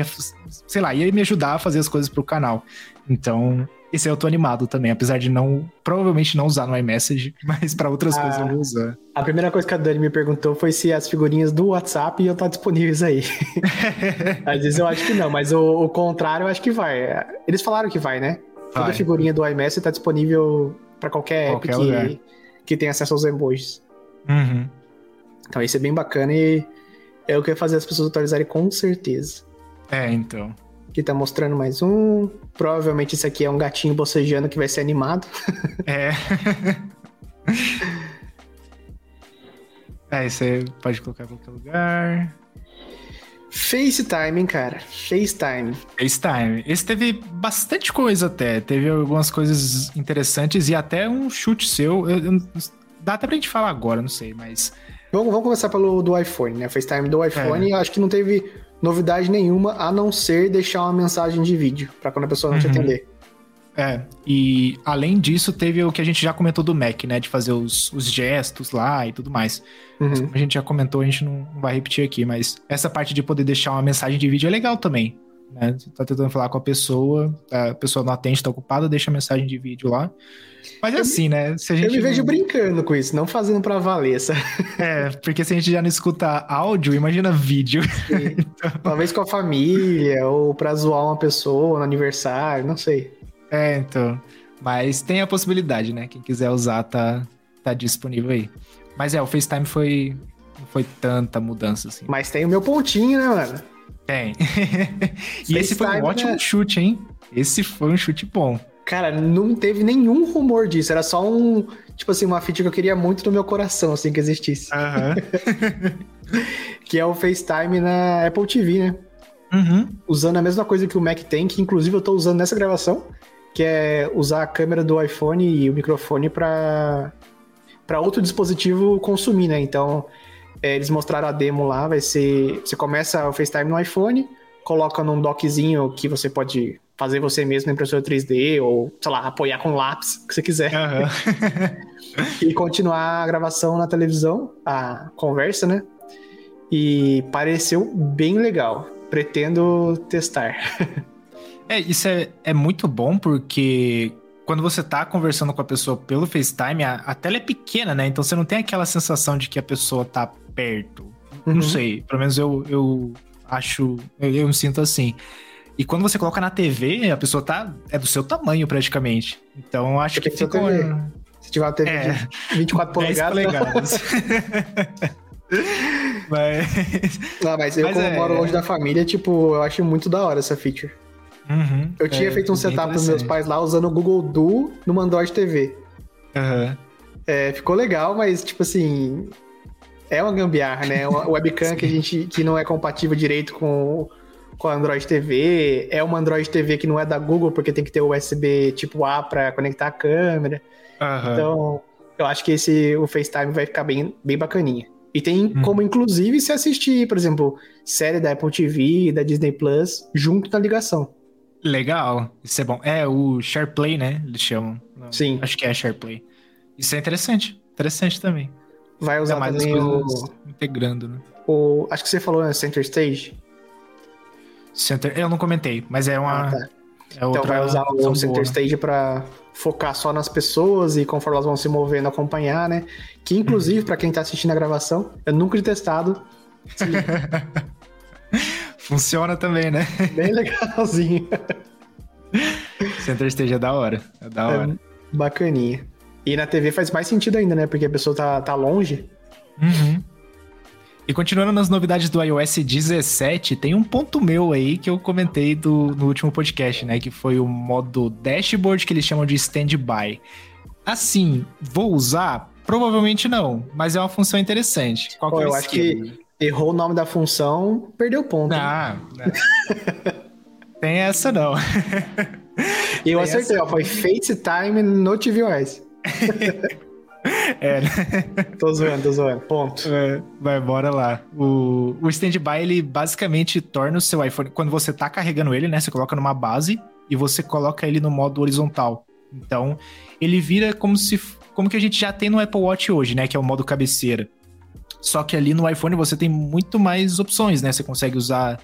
sei lá, ia me ajudar a fazer as coisas pro canal. Então, esse eu tô animado também, apesar de não, provavelmente não usar no iMessage, *laughs* mas para outras ah, coisas eu vou usar. A primeira coisa que a Dani me perguntou foi se as figurinhas do WhatsApp iam estar disponíveis aí. *laughs* Às vezes eu acho que não, mas o, o, contrário eu acho que vai. Eles falaram que vai, né? Vai. Toda figurinha do iMessage tá disponível para qualquer, qualquer app que, que tem acesso aos emojis. Uhum. Então isso é bem bacana e é o que vai fazer as pessoas atualizarem com certeza. É, então. Aqui tá mostrando mais um. Provavelmente esse aqui é um gatinho bocejando que vai ser animado. *laughs* É. é, você pode colocar em qualquer lugar. FaceTime, cara? FaceTime. FaceTime. Esse teve bastante coisa até. Teve algumas coisas interessantes e até um chute seu. Eu, eu, dá até pra gente falar agora, não sei, mas. Vamos, vamos começar pelo do iPhone, né? FaceTime do iPhone, é. acho que não teve novidade nenhuma, a não ser deixar uma mensagem de vídeo, para quando a pessoa não uhum. te atender. É, e além disso, teve o que a gente já comentou do Mac, né? De fazer os, os gestos lá e tudo mais. Uhum. Como a gente já comentou, a gente não vai repetir aqui, mas essa parte de poder deixar uma mensagem de vídeo é legal também. Né? Você tá tentando falar com a pessoa, a pessoa não atende, tá ocupada, deixa a mensagem de vídeo lá. Mas é assim, né? Se a gente eu me vejo brincando com isso, não fazendo pra valer essa. *laughs* É, porque se a gente já não escuta áudio, imagina vídeo. *laughs* então... Talvez com a família, ou pra zoar uma pessoa no aniversário, não sei. É, então. Mas tem a possibilidade, né? Quem quiser usar tá, tá disponível aí. Mas é, o FaceTime foi. Não foi tanta mudança assim. Mas tem o meu pontinho, né, mano? Tem. *laughs* e esse foi um ótimo né? chute, hein? Esse foi um chute bom. Cara, não teve nenhum rumor disso. Era só um. Tipo assim, uma feature que eu queria muito no meu coração, assim, que existisse. Uhum. *laughs* que é o FaceTime na Apple TV, né? Uhum. Usando a mesma coisa que o Mac tem, que inclusive eu tô usando nessa gravação, que é usar a câmera do iPhone e o microfone para para outro dispositivo consumir, né? Então, é, eles mostraram a demo lá, vai ser. Você começa o FaceTime no iPhone, coloca num dockzinho que você pode fazer você mesmo na impressora 3D, ou, sei lá, apoiar com lápis, o que você quiser. Uhum. *laughs* e continuar a gravação na televisão, a conversa, né? E pareceu bem legal. Pretendo testar. é, isso é, é muito bom porque quando você tá conversando com a pessoa pelo FaceTime, a, a, tela é pequena, né? Então você não tem aquela sensação de que a pessoa tá perto. Uhum. Não sei, pelo menos eu, eu acho, eu, eu me sinto assim. E quando você coloca na TV, a pessoa tá é do seu tamanho praticamente. Então acho que fica Se tiver uma TV é, de 24 *laughs* polegadas. polegadas. *laughs* Mas... Não, mas eu, mas como é, moro longe da família, tipo, eu acho muito da hora essa feature. Uhum, eu tinha é, feito um setup pros meus pais lá usando o Google Duo no Android TV. Uhum. É, ficou legal, mas, tipo assim, é uma gambiarra, né? Uma webcam que a *laughs* gente que não é compatível direito com com a Android TV, é uma Android TV que não é da Google porque tem que ter USB tipo A para conectar a câmera. Uhum. Então, eu acho que esse o FaceTime vai ficar bem, bem bacaninha. E tem uhum. como, inclusive, se assistir, por exemplo, série da Apple TV, da Disney Plus, junto na ligação. Legal, isso é bom. É o SharePlay, né? Eles chamam. Sim. Acho que é SharePlay. Isso é interessante. Interessante também. Vai usar mais as coisas o... integrando, né? O... Acho que você falou né, Center Stage. Center... Eu não comentei, mas é uma. Ah, tá. é então vai usar o Center boa? Stage para focar só nas pessoas e conforme elas vão se movendo, acompanhar, né? Que inclusive, uhum. para quem tá assistindo a gravação, eu nunca tinha testado. *laughs* Funciona também, né? Bem legalzinho. Center Stage é da hora. É da hora. É bacaninha. E na TV faz mais sentido ainda, né? Porque a pessoa tá, tá longe. Uhum. E continuando nas novidades do iOS 17, tem um ponto meu aí que eu comentei do, no último podcast, né? Que foi o modo dashboard que eles chamam de standby. Assim, vou usar? Provavelmente não, mas é uma função interessante. Qual Pô, é eu acho que errou o nome da função, perdeu ponto. Ah, né? *laughs* tem essa não. Eu acertei, ó, foi FaceTime no tvOS. *laughs* *laughs* É, né? Tô zoando, tô zoando. Ponto. É, vai, bora lá. O, o standby, ele basicamente torna o seu iPhone. Quando você tá carregando ele, né? Você coloca numa base e você coloca ele no modo horizontal. Então, ele vira como se. Como que a gente já tem no Apple Watch hoje, né? Que é o modo cabeceira. Só que ali no iPhone você tem muito mais opções, né? Você consegue usar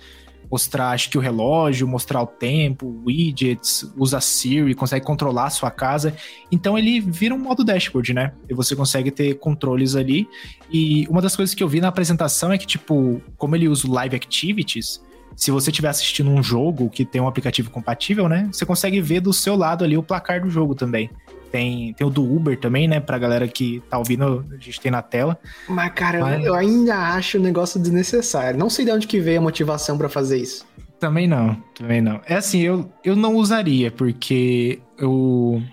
mostrar, acho que o relógio, mostrar o tempo, widgets, usa Siri, consegue controlar a sua casa. Então ele vira um modo dashboard, né? E você consegue ter controles ali. E uma das coisas que eu vi na apresentação é que, tipo, como ele usa o Live Activities, se você estiver assistindo um jogo que tem um aplicativo compatível, né? Você consegue ver do seu lado ali o placar do jogo também. Tem, tem o do Uber também, né? Pra galera que tá ouvindo, a gente tem na tela. Mas, cara, Mas... eu ainda acho o negócio desnecessário. Não sei de onde que veio a motivação para fazer isso. Também não, também não. É assim, eu, eu não usaria, porque eu.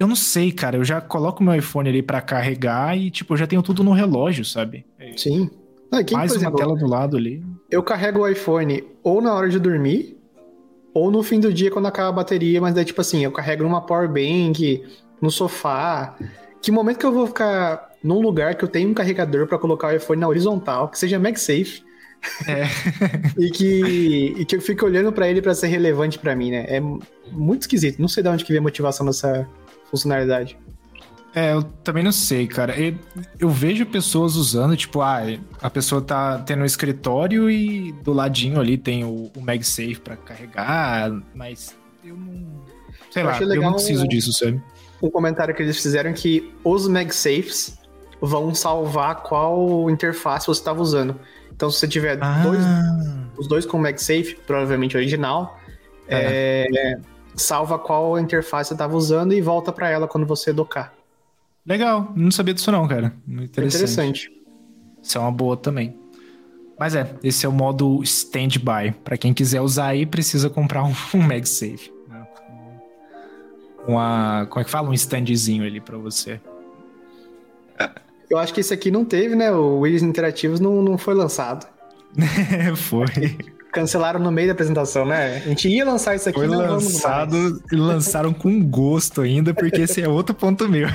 Eu não sei, cara. Eu já coloco meu iPhone ali para carregar e, tipo, eu já tenho tudo no relógio, sabe? Sim. Ah, quem, Mais exemplo, uma tela do lado ali. Eu carrego o iPhone ou na hora de dormir, ou no fim do dia quando acaba a bateria, mas daí, tipo assim, eu carrego numa power bank, no sofá. Que momento que eu vou ficar num lugar que eu tenho um carregador para colocar o iPhone na horizontal, que seja MagSafe. É. *laughs* e, que, e que eu fique olhando para ele para ser relevante para mim, né? É muito esquisito. Não sei de onde que vem a motivação dessa funcionalidade. É, eu também não sei, cara. Eu, eu, vejo pessoas usando, tipo, ah, a pessoa tá tendo um escritório e do ladinho ali tem o, o MagSafe para carregar, mas eu não. Sei eu lá, eu não preciso disso, sabe? um comentário que eles fizeram que os MagSafes vão salvar qual interface você estava usando. Então, se você tiver ah. dois, os dois com MagSafe, provavelmente original, é. É, salva qual interface você estava usando e volta para ela quando você docar. Legal, não sabia disso não, cara. Interessante. interessante. Isso é uma boa também. Mas é, esse é o modo standby. Para quem quiser usar aí, precisa comprar um, *laughs* um MagSafe uma. Como é que fala? Um standzinho ali para você. Eu acho que esse aqui não teve, né? O Willis Interativos não, não foi lançado. *laughs* foi. Cancelaram no meio da apresentação, né? A gente ia lançar isso aqui. Foi lançado e lançaram com gosto ainda, porque esse é outro ponto meu.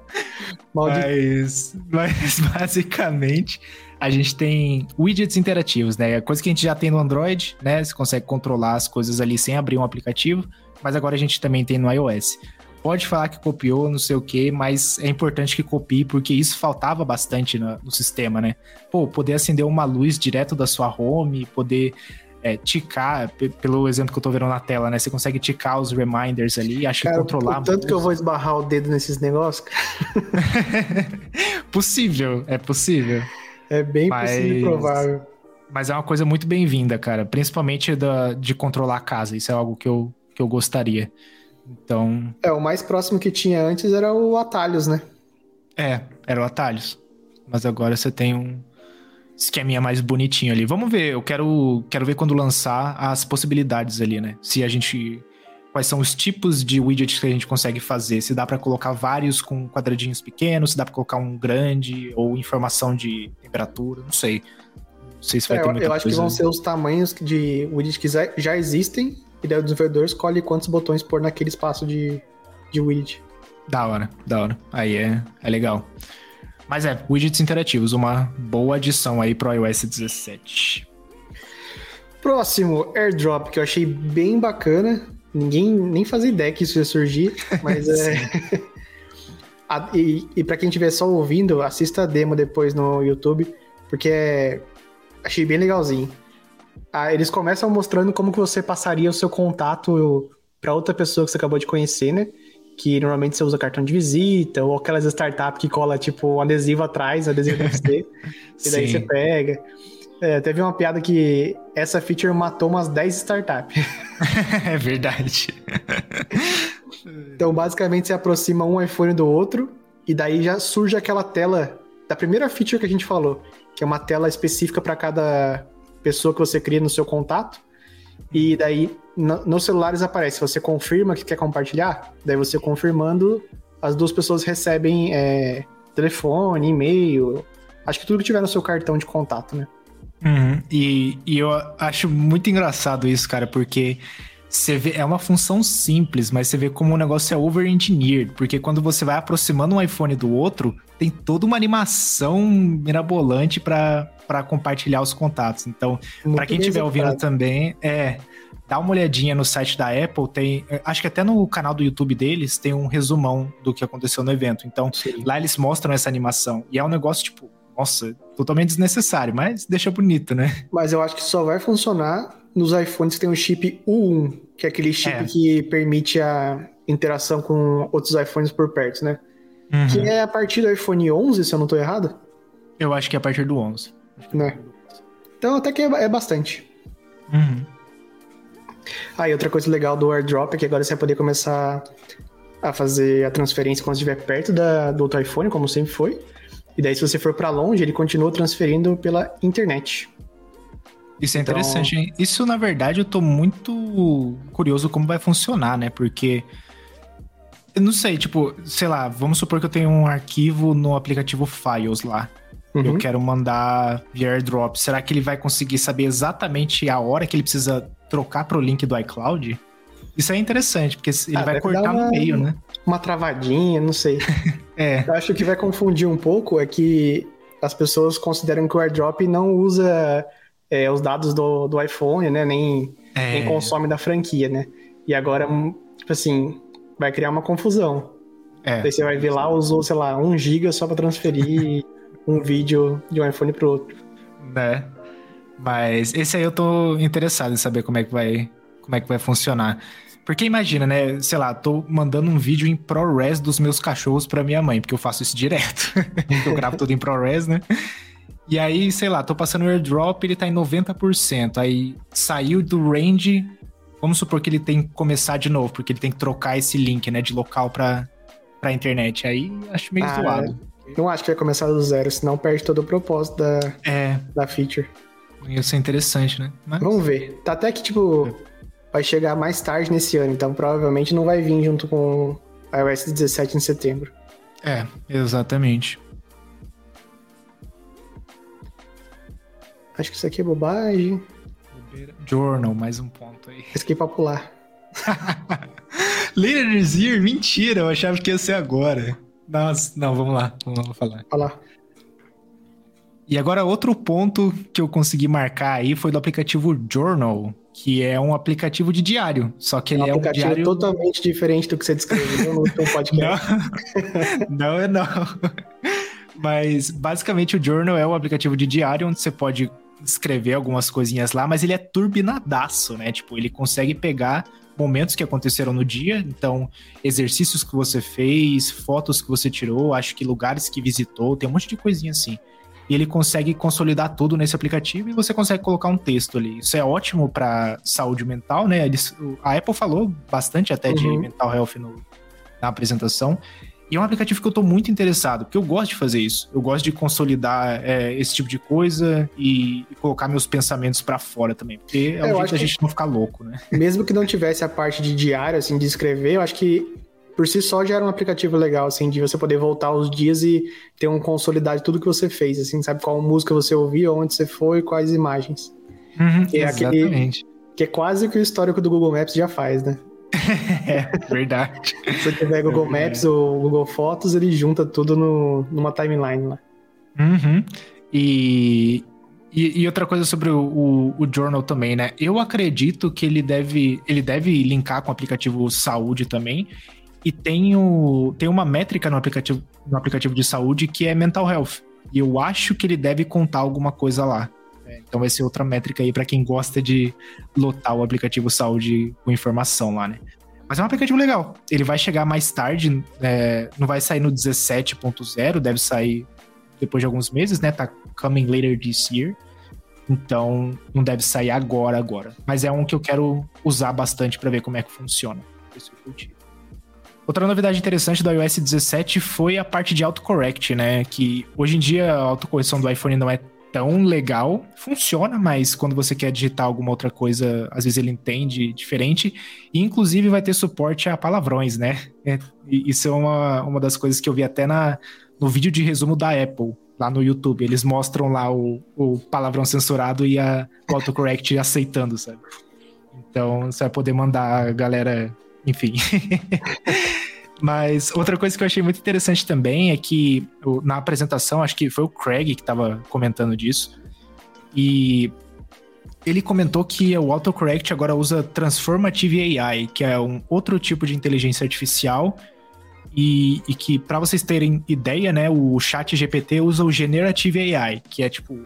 *laughs* mas, mas basicamente a gente tem widgets interativos, né? Coisa que a gente já tem no Android, né? Você consegue controlar as coisas ali sem abrir um aplicativo mas agora a gente também tem no iOS. Pode falar que copiou, não sei o que, mas é importante que copie, porque isso faltava bastante no, no sistema, né? Pô, poder acender uma luz direto da sua home, poder é, ticar, pelo exemplo que eu tô vendo na tela, né? Você consegue ticar os reminders ali, acho cara, que controlar. Tanto que eu vou esbarrar o dedo nesses negócios. *laughs* possível, é possível. É bem mas... possível e provável. Mas é uma coisa muito bem-vinda, cara. Principalmente da, de controlar a casa. Isso é algo que eu, que eu gostaria. Então. É, o mais próximo que tinha antes era o Atalhos, né? É, era o Atalhos. Mas agora você tem um. esqueminha mais bonitinho ali. Vamos ver, eu quero, quero ver quando lançar as possibilidades ali, né? Se a gente. Quais são os tipos de widgets que a gente consegue fazer? Se dá para colocar vários com quadradinhos pequenos, se dá para colocar um grande, ou informação de temperatura, não sei. Não sei se vai é, ter muita Eu acho que vão ser os tamanhos de widgets que já existem, e daí o desenvolvedor escolhe quantos botões pôr naquele espaço de, de widget. Da hora, da hora. Aí é, é legal. Mas é, widgets interativos, uma boa adição aí pro iOS 17. Próximo, AirDrop, que eu achei bem bacana. Ninguém nem fazia ideia que isso ia surgir, *laughs* mas é. *laughs* a, e e para quem estiver só ouvindo, assista a demo depois no YouTube, porque é... achei bem legalzinho. Ah, eles começam mostrando como que você passaria o seu contato para outra pessoa que você acabou de conhecer, né? Que normalmente você usa cartão de visita, ou aquelas startups que cola, tipo, um adesivo atrás, adesivo deve ser, *laughs* e daí Sim. você pega. É, teve uma piada que essa feature matou umas 10 startups. *laughs* é verdade. *laughs* Então, basicamente, você aproxima um iPhone do outro, e daí já surge aquela tela da primeira feature que a gente falou, que é uma tela específica para cada pessoa que você cria no seu contato. E daí, no- nos celulares aparece, você confirma que quer compartilhar, daí você confirmando, as duas pessoas recebem é, telefone, e-mail, acho que tudo que tiver no seu cartão de contato, né? Uhum. E, e eu acho muito engraçado isso, cara, porque você vê, é uma função simples, mas você vê como o negócio é over-engineered, porque quando você vai aproximando um iPhone do outro, tem toda uma animação mirabolante pra pra compartilhar os contatos. Então, Pra quem estiver ouvindo também, é. Dá uma olhadinha no site da Apple, tem. Acho que até no canal do YouTube deles tem um resumão do que aconteceu no evento. Então, Sim. lá eles mostram essa animação. E é um negócio, tipo, nossa, totalmente desnecessário, mas deixa bonito, né? Mas eu acho que só vai funcionar nos iPhones que tem o chip U1, que é aquele chip É. que permite a interação com outros iPhones por perto, né? Que é a partir do iPhone 11, se eu não tô errado, Eu acho que é a partir do 11. né? Então até que é, é bastante. Uhum. Ah, e outra coisa legal do AirDrop é que agora você vai poder começar a fazer a transferência quando estiver perto da, do outro iPhone, como sempre foi. E daí, se você for pra longe, ele continua transferindo pela internet. Isso é Então- interessante, hein? Isso, na verdade, eu tô muito curioso como vai funcionar, né? Porque. Eu não sei, tipo, sei lá, vamos supor que eu tenho um arquivo no aplicativo Files lá. eu Uhum. quero mandar via airdrop, será que ele vai conseguir saber exatamente a hora que ele precisa trocar pro link do iCloud? Isso é interessante, porque ele Ah, vai cortar uma- no meio, né? Uma travadinha, não sei. *laughs* É, Eu acho que vai confundir um pouco é que as pessoas consideram que o AirDrop não usa é, os dados do, do iPhone, né? Nem, é, nem consome da franquia, né? E agora, hum, tipo assim, vai criar uma confusão. é. Daí você vai ver lá, usou, sei lá, um giga só pra transferir *laughs* um vídeo de um iPhone pro outro. né? Mas esse aí eu tô interessado em saber como é que vai, como é que vai funcionar. Porque imagina, né? Sei lá, tô mandando um vídeo em ProRes dos meus cachorros pra minha mãe, porque eu faço isso direto. *laughs* eu gravo tudo em ProRes, né? E aí, sei lá, tô passando o airdrop, ele tá em 90%. Aí saiu do range. Vamos supor que ele tem que começar de novo, porque ele tem que trocar esse link, né, de local pra, pra internet. Aí acho meio Ah, zoado. Não acho que vai começar do zero, senão perde todo o propósito da, É, da feature. ia ser interessante, né? Mas- Vamos ver. Tá até que, tipo, vai chegar mais tarde nesse ano, então provavelmente não vai vir junto com a iOS 17 em setembro. É, exatamente. Acho que isso aqui é bobagem. Journal, mais um ponto aí. Aqui é pra pular. Later *laughs* this year? Mentira, eu achava que ia ser agora. Nossa, não, vamos lá, vamos falar. Lá. E agora, outro ponto que eu consegui marcar aí foi do aplicativo Journal, que é um aplicativo de diário. Só que É ele um é um aplicativo diário. totalmente diferente do que você descreveu no *laughs* último podcast. Não, *laughs* não é não. Mas basicamente o Journal é um aplicativo de diário onde você pode escrever algumas coisinhas lá, mas ele é turbinadaço, né? Tipo, ele consegue pegar momentos que aconteceram no dia, então exercícios que você fez, fotos que você tirou, acho que lugares que visitou, tem um monte de coisinha assim. E ele consegue consolidar tudo nesse aplicativo e você consegue colocar um texto ali. Isso é ótimo para saúde mental, né? Eles, a Apple falou bastante até de Uhum. mental health no, na apresentação. E é um aplicativo que eu tô muito interessado, porque eu gosto de fazer isso. Eu gosto de consolidar é, esse tipo de coisa e, e colocar meus pensamentos para fora também. Porque é, é um jeito da gente não ficar louco, né? *laughs* Mesmo que não tivesse a parte de diário, assim, de escrever, eu acho que por si só já era um aplicativo legal, assim, de você poder voltar os dias e ter um consolidado de tudo que você fez, assim, sabe qual música você ouviu, onde você foi, quais imagens. Uhum, que é exatamente. Aquele, que é quase o que o histórico do Google Maps já faz, né? *laughs* é, verdade. Se você tiver Google é Maps ou Google Fotos, ele junta tudo no, numa timeline lá. Uhum. E, e, e, outra coisa sobre o, o, o, Journal também, né? Eu acredito que ele deve, ele deve linkar com o aplicativo Saúde também. E tem, o, tem uma métrica no aplicativo, no aplicativo de saúde que é Mental Health. E eu acho que ele deve contar alguma coisa lá. Então vai ser outra métrica aí para quem gosta de lotar o aplicativo saúde com informação lá, né? Mas é um aplicativo legal. Ele vai chegar mais tarde, é, não vai sair no 17.0, deve sair depois de alguns meses, né? Tá coming later this year. Então não deve sair agora, agora. Mas é um que eu quero usar bastante para ver como é que funciona. Outra novidade interessante do iOS 17 foi a parte de autocorrect, né? Que hoje em dia a autocorreção do iPhone não é tão legal. Funciona, mas quando você quer digitar alguma outra coisa, às vezes ele entende diferente. E inclusive vai ter suporte a palavrões, né? É, isso é uma, uma das coisas que eu vi até na, no vídeo de resumo da Apple, lá no YouTube. Eles mostram lá o, o palavrão censurado e a, o autocorrect *laughs* aceitando, sabe? Então você vai poder mandar a galera. Enfim. *laughs* Mas outra coisa que eu achei muito interessante também é que na apresentação, acho que foi o Craig que estava comentando disso, e ele comentou que o autocorrect agora usa Transformative AI, que é um outro tipo de inteligência artificial, e, e que, para vocês terem ideia, né, o chat GPT usa o Generative AI, que é, tipo,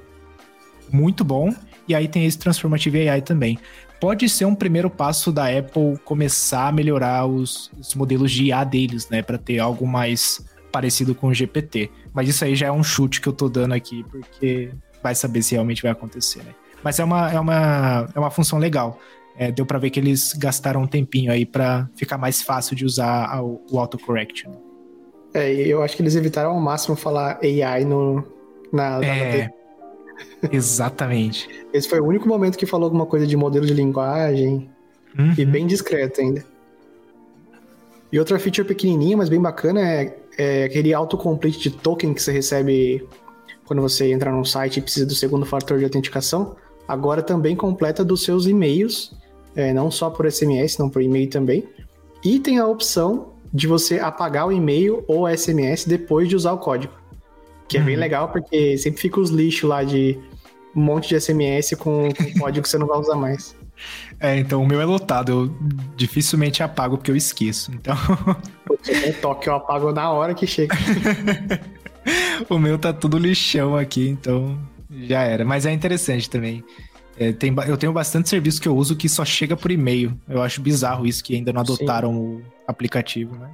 muito bom, e aí tem esse Transformative AI também pode ser um primeiro passo da Apple começar a melhorar os, os modelos de IA deles, né, para ter algo mais parecido com o GPT. Mas isso aí já é um chute que eu tô dando aqui, porque vai saber se realmente vai acontecer, né? Mas é uma, é uma, é uma função legal. É, deu para ver que eles gastaram um tempinho aí para ficar mais fácil de usar o, o autocorrect. Né? É, eu acho que eles evitaram ao máximo falar AI no, na, é, Exatamente. Esse foi o único momento que falou alguma coisa de modelo de linguagem uhum. e bem discreto ainda. E outra feature pequenininha, mas bem bacana, é, é aquele autocomplete de token que você recebe quando você entra num site e precisa do segundo fator de autenticação. Agora também completa dos seus e-mails, é, não só por SMS, não por e-mail também. E tem a opção de você apagar o e-mail ou SMS depois de usar o código. Que é bem uhum. legal, porque sempre fica os lixos lá de um monte de SMS com, com código que você não vai usar mais. *laughs* É, então o meu é lotado, eu dificilmente apago porque eu esqueço, então... *laughs* Um toque, eu apago na hora que chega. *laughs* o meu tá tudo lixão aqui, então já era. Mas é interessante também. É, tem, eu tenho bastante serviço que eu uso que só chega por e-mail. Eu acho bizarro isso, que ainda não adotaram Sim. o aplicativo, né?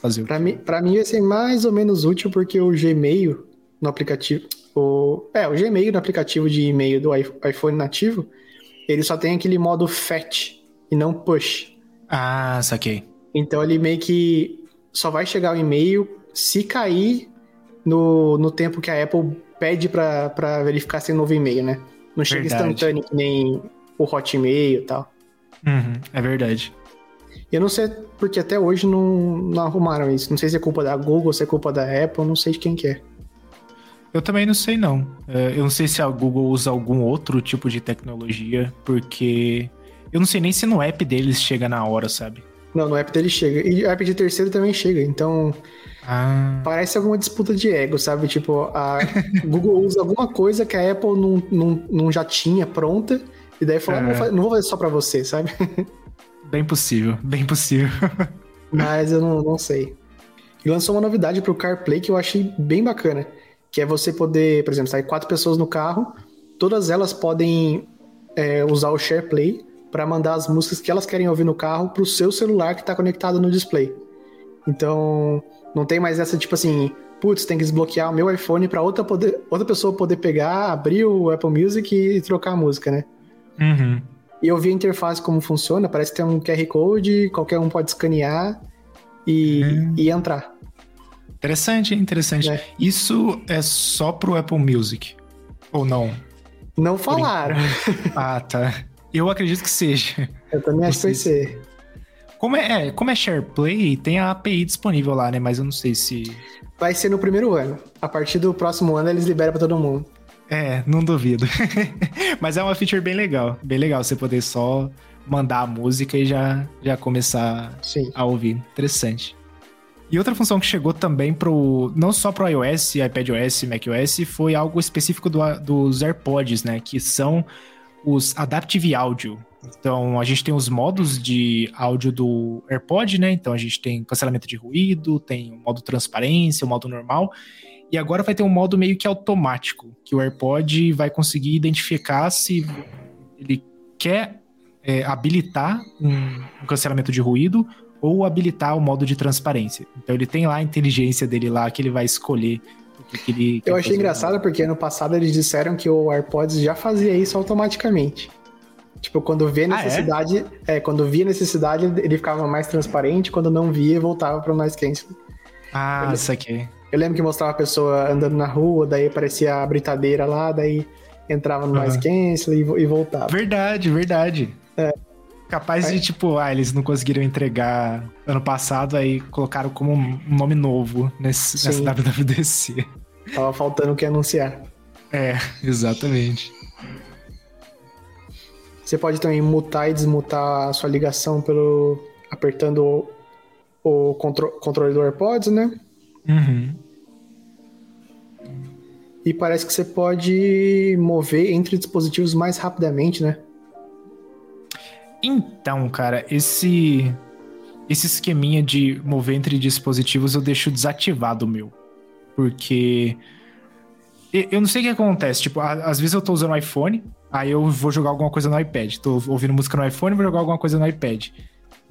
Fazer. Para mim, para mim vai ser mais ou menos útil porque o Gmail no aplicativo, o é, o Gmail no aplicativo de e-mail do iPhone nativo, ele só tem aquele modo fetch e não push. Ah, saquei. Então ele meio que só vai chegar o e-mail se cair no, no tempo que a Apple pede para verificar se é novo e-mail, né? Não chega verdade. instantâneo que nem o Hotmail e tal. Uhum, é verdade. Eu não sei porque até hoje não, não arrumaram isso. Não sei se é culpa da Google, se é culpa da Apple, não sei de quem que é. Eu também não sei, não. É, eu não sei se a Google usa algum outro tipo de tecnologia, porque eu não sei nem se no app deles chega na hora, sabe? Não, no app deles chega. E o app de terceiro também chega, então. Ah. Parece alguma disputa de ego, sabe? Tipo, a *laughs* Google usa alguma coisa que a Apple não, não, não já tinha pronta, e daí falou, ah, não, vou fazer só pra você, sabe? *laughs* Bem possível, bem possível. *laughs* Mas eu não, não sei. E lançou uma novidade pro CarPlay que eu achei bem bacana. Que é você poder, por exemplo, sair quatro pessoas no carro, todas elas podem é, usar o SharePlay para mandar as músicas que elas querem ouvir no carro pro seu celular que está conectado no display. Então, não tem mais essa tipo assim, putz, tem que desbloquear o meu iPhone para outra, poder, outra pessoa poder pegar, abrir o Apple Music e trocar a música, né? Uhum. E eu vi a interface como funciona, parece que tem um QR Code, qualquer um pode escanear e, hum. e entrar. Interessante, interessante. É. Isso é só pro Apple Music? Ou não? Não falaram. *laughs* Ah, tá. Eu acredito que seja. Eu também acho que vai ser. Como é, é, como é SharePlay, tem a API disponível lá, né? Mas eu não sei se. Vai ser no primeiro ano. A partir do próximo ano eles liberam pra todo mundo. É, não duvido. *laughs* Mas é uma feature bem legal. Bem legal você poder só mandar a música e já, já começar Sim. a ouvir. Interessante. E outra função que chegou também pro. Não só pro iOS, iPadOS, macOS, foi algo específico do- dos AirPods, né? Que são os Adaptive Audio. Então, a gente tem os modos de áudio do AirPod, né? Então, a gente tem cancelamento de ruído, tem o modo transparência, o modo normal. E agora vai ter um modo meio que automático, que o AirPod vai conseguir identificar se ele quer é, habilitar um, um cancelamento de ruído ou habilitar o modo de transparência. Então ele tem lá a inteligência dele lá que ele vai escolher o que, que ele quer Eu achei engraçado porque ano passado eles disseram que o AirPods já fazia isso automaticamente. Tipo, quando vê Ah, é? necessidade, é? quando via necessidade, ele ficava mais transparente, quando não via, voltava para mais quente. Ah, isso aqui. Eu lembro que mostrava a pessoa andando na rua, daí aparecia a britadeira lá, daí entrava no mais Aham. cancel e, e voltava. Verdade, verdade. É. Capaz de, tipo, ah, eles não conseguiram entregar ano passado, aí colocaram como um nome novo nesse, nessa. WWDC. Tava faltando o que anunciar. É, *laughs* exatamente. Você pode também mutar e desmutar a sua ligação pelo apertando o, o contro- controle do AirPods, né? Uhum. E parece que você pode mover entre dispositivos mais rapidamente, né? Então, cara, esse esse esqueminha de mover entre dispositivos eu deixo desativado o meu. Porque eu não sei o que acontece, tipo, às vezes eu tô usando o iPhone, aí eu vou jogar alguma coisa no iPad. Tô ouvindo música no iPhone, vou jogar alguma coisa no iPad.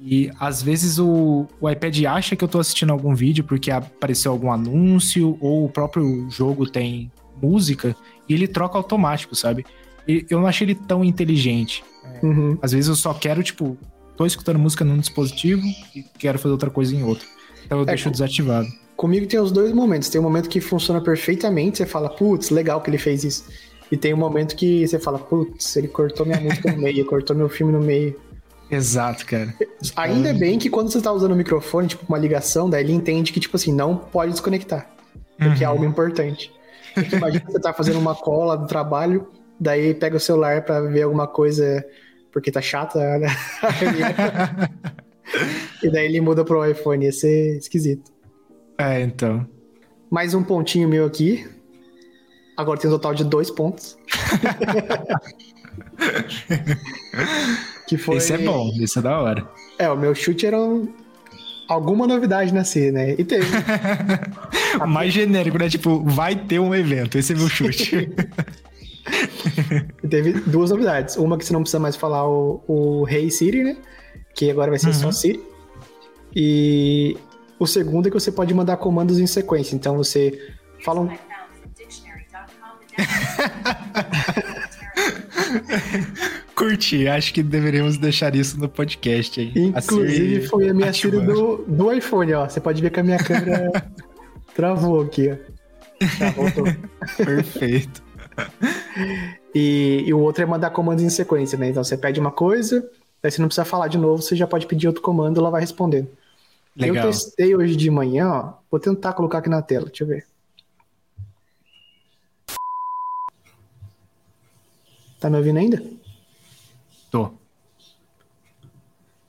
E às vezes o, o iPad acha que eu tô assistindo algum vídeo porque apareceu algum anúncio ou o próprio jogo tem música e ele troca automático, sabe? E eu não achei ele tão inteligente. Uhum. Às vezes eu só quero, tipo, tô escutando música num dispositivo e quero fazer outra coisa em outro. Então eu É, deixo desativado. Comigo tem os dois momentos. Tem um momento que funciona perfeitamente, você fala, putz, legal que ele fez isso. E tem um momento que você fala, putz, ele cortou minha música no meio, *laughs* cortou meu filme no meio. Exato, cara. Ainda é bem que quando você tá usando o microfone, tipo, uma ligação, daí ele entende que, tipo assim, não pode desconectar. Porque é Uhum. algo importante. Imagina que você tá fazendo uma cola do trabalho, daí pega o celular pra ver alguma coisa porque tá chata né? *laughs* e daí ele muda pro iPhone, ia ser esquisito. É, então. Mais um pontinho meu aqui. Agora tem um total de dois pontos. *laughs* que foi. Esse é bom, esse é da hora. É, o meu chute era um- alguma novidade na C, né? E teve. O *laughs* mais genérico, né? Tipo, vai ter um evento. Esse é meu chute. *laughs* E teve duas novidades. Uma que você não precisa mais falar o, o Hey Siri, né? Que agora vai ser só Uhum. Siri. E o segundo é que você pode mandar comandos em sequência. Então você fala um. *laughs* Curti, acho que deveríamos deixar isso no podcast aí. Inclusive, Siri foi a minha ativando. do, do iPhone, ó. Você pode ver que a minha câmera *laughs* travou aqui, ó. Tá, voltou. Perfeito. E, e o outro é mandar comandos em sequência, né? Então você pede uma coisa, daí você não precisa falar de novo, você já pode pedir outro comando e ela vai respondendo. Legal. Eu testei hoje de manhã, ó. Vou tentar colocar aqui na tela, deixa eu ver. Tá me ouvindo ainda? Tô.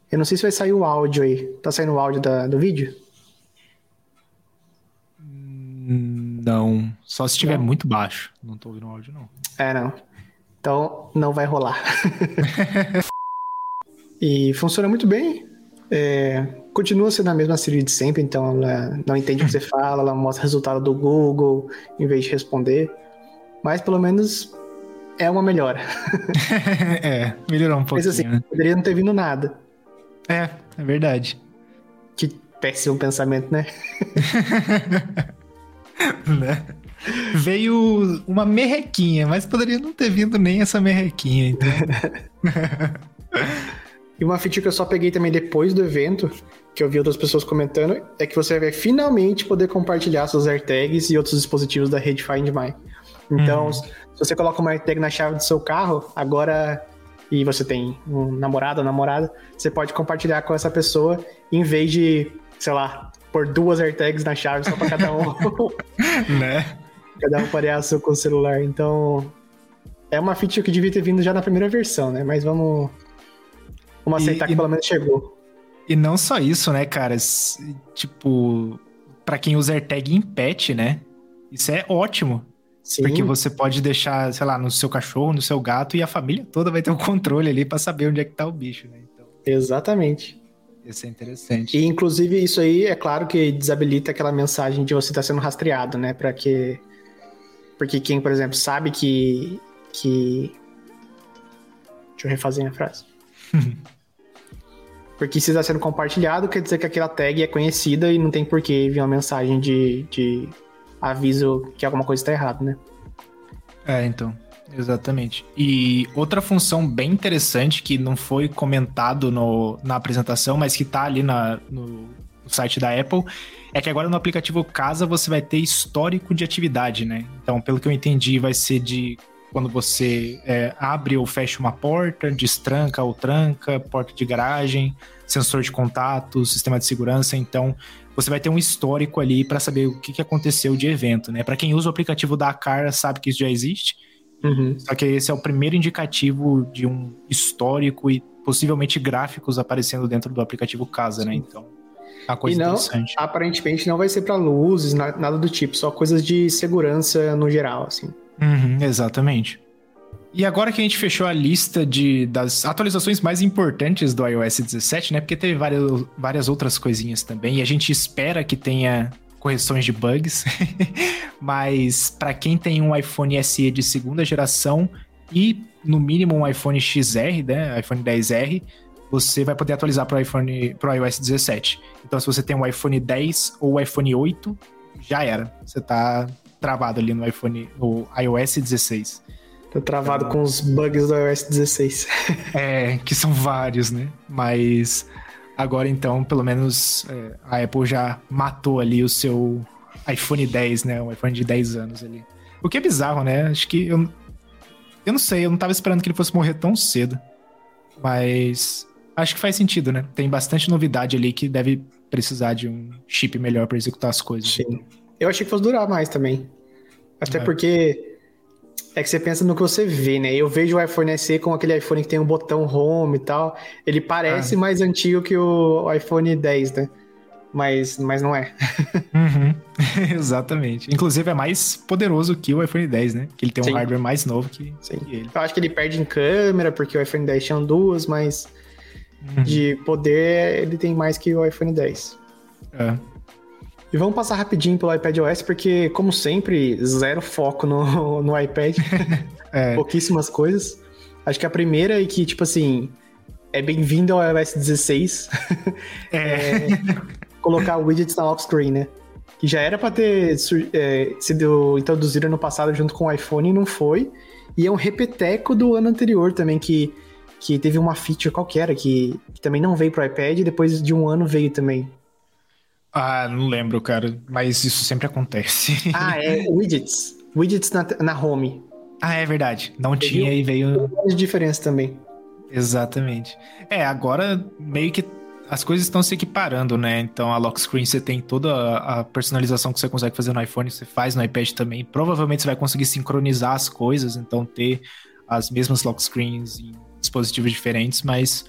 Eu não sei se vai sair o áudio aí. Tá saindo o áudio da- do vídeo? Não. Só se estiver muito baixo. Não tô ouvindo o áudio, não. É, não. Então, não vai rolar. *laughs* e funciona muito bem. É, continua sendo a mesma Siri de sempre, então ela não entende o que você *laughs* fala, ela mostra o resultado do Google em vez de responder. Mas pelo menos é uma melhora. *laughs* é, melhorou um Mas pouquinho. assim, né? poderia não ter vindo nada. É, é verdade. Que péssimo pensamento, né? *laughs* né? Veio uma merrequinha, mas poderia não ter vindo nem essa merrequinha. Então. *laughs* E uma feature que eu só peguei também depois do evento, que eu vi outras pessoas comentando, é que você vai finalmente poder compartilhar seus AirTags e outros dispositivos da rede Find My. Então, uhum. se você coloca uma AirTag na chave do seu carro, agora e você tem um namorado ou namorada, você pode compartilhar com essa pessoa em vez de, sei lá, pôr duas AirTags na chave só para cada um. *laughs* né? Cada um pareça com o celular. Então, é uma feature que devia ter vindo já na primeira versão, né? Mas vamos, vamos aceitar e, que pelo menos chegou. E não só isso, né, cara? Tipo, para quem usa AirTag em pet, né? Isso é ótimo. Sim. Porque você pode deixar, sei lá, no seu cachorro, no seu gato, e a família toda vai ter o um controle ali para saber onde é que tá o bicho, né? Então, Exatamente. Isso é interessante. E, inclusive, isso aí, é claro que desabilita aquela mensagem de você estar tá sendo rastreado, né? Para que... Porque quem, por exemplo, sabe que... que... Deixa eu refazer a frase. *laughs* Porque se está sendo compartilhado, quer dizer que aquela tag é conhecida e não tem por que vir uma mensagem de, de aviso que alguma coisa está errada, né? É, então. Exatamente. E outra função bem interessante que não foi comentado no, na apresentação, mas que está ali na, no, no, site da Apple, é que agora no aplicativo Casa você vai ter histórico de atividade, né? Então, pelo que eu entendi, vai ser de quando você é, abre ou fecha uma porta, destranca ou tranca, porta de garagem, sensor de contato, sistema de segurança. Então, você vai ter um histórico ali para saber o que, que aconteceu de evento, né? Para quem usa o aplicativo da Car, sabe que isso já existe. Uhum. Só que esse é o primeiro indicativo de um histórico e possivelmente gráficos aparecendo dentro do aplicativo Casa, né? Então, é uma coisa e não, interessante. Aparentemente não vai ser para luzes, nada do tipo, só coisas de segurança no geral, assim. Uhum, exatamente. E agora que a gente fechou a lista de, das atualizações mais importantes do iOS 17, né? Porque teve várias, várias outras coisinhas também, e a gente espera que tenha correções de bugs. *laughs* Mas para quem tem um iPhone SE de segunda geração e no mínimo um iPhone XR, né, iPhone 10R, você vai poder atualizar para iPhone, para iOS 17. Então, se você tem um iPhone 10 ou iPhone 8, já era. Você tá travado ali no iPhone, no iOS 16. Tá travado com os bugs do iOS 16. *laughs* é, que são vários, né? Mas agora então, pelo menos é, a Apple já matou ali o seu iPhone 10, né? Um iPhone de 10 anos ali. O que é bizarro, né? Acho que eu. Eu não sei, eu não tava esperando que ele fosse morrer tão cedo. Mas acho que faz sentido, né? Tem bastante novidade ali que deve precisar de um chip melhor para executar as coisas. Sim. Eu achei que fosse durar mais também. Até é. porque é que você pensa no que você vê, né? Eu vejo o iPhone SE com aquele iPhone que tem um botão home e tal. Ele parece ah. mais antigo que o iPhone 10, né? Mas, mas não é. *laughs* uhum. *laughs* Exatamente. Inclusive é mais poderoso que o iPhone 10, né? Que ele tem um Sim. hardware mais novo que, Sim. que ele. Eu acho que ele perde em câmera, porque o iPhone 10 tinha duas, mas uhum. de poder ele tem mais que o iPhone 10. É. E vamos passar rapidinho pelo iPadOS, porque, como sempre, zero foco no, *laughs* no iPad. *laughs* é. Pouquíssimas coisas. Acho que a primeira é que, tipo assim, é bem-vindo ao iOS 16. é. *laughs* é colocar widgets na lock screen, né? Que já era para ter é, sido introduzido no passado junto com o iPhone e não foi. E é um repeteco do ano anterior também, que, que teve uma feature qualquer que, que também não veio pro iPad e depois de um ano veio também. Ah, não lembro, cara. Mas isso sempre acontece. *laughs* Ah, é *laughs* widgets. Widgets na, na home. Ah, é verdade. Não tinha e veio. de diferença também. Exatamente. É, agora meio que as coisas estão se equiparando, né? Então a lock screen você tem toda a personalização que você consegue fazer no iPhone, você faz no iPad também. Provavelmente você vai conseguir sincronizar as coisas, então ter as mesmas lock screens em dispositivos diferentes, mas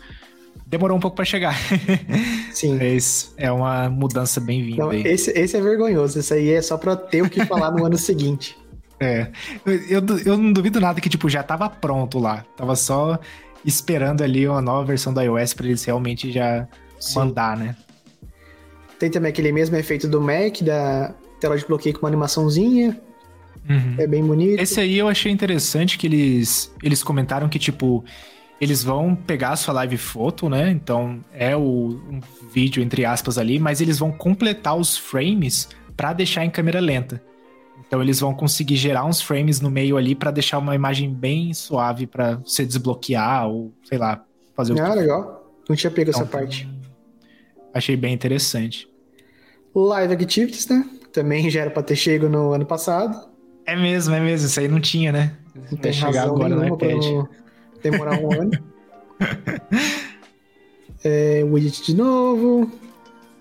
demorou um pouco para chegar. *laughs* Sim. Mas é uma mudança bem-vinda. Esse, esse é vergonhoso. Esse aí é só pra ter o que falar no ano seguinte. *laughs* É. Eu, eu não duvido nada que, tipo, já tava pronto lá. Tava só esperando ali uma nova versão do iOS para eles realmente já Sim. mandar, né? Tem também aquele mesmo efeito do Mac, da tela de bloqueio com uma animaçãozinha. Uhum. É bem bonito. Esse aí eu achei interessante que eles, eles comentaram que, tipo, eles vão pegar a sua live foto, né? Então é o, um vídeo entre aspas ali, mas eles vão completar os frames para deixar em câmera lenta. Então eles vão conseguir gerar uns frames no meio ali para deixar uma imagem bem suave para você desbloquear ou sei lá fazer o Ah, legal. Não tinha pego então, essa parte. achei bem interessante. Live Activities, né? Também já era pra ter chego no ano passado. É mesmo, é mesmo. Isso aí não tinha, né? Não tem chegar agora no iPad. Demorar um ano. É, widget de novo.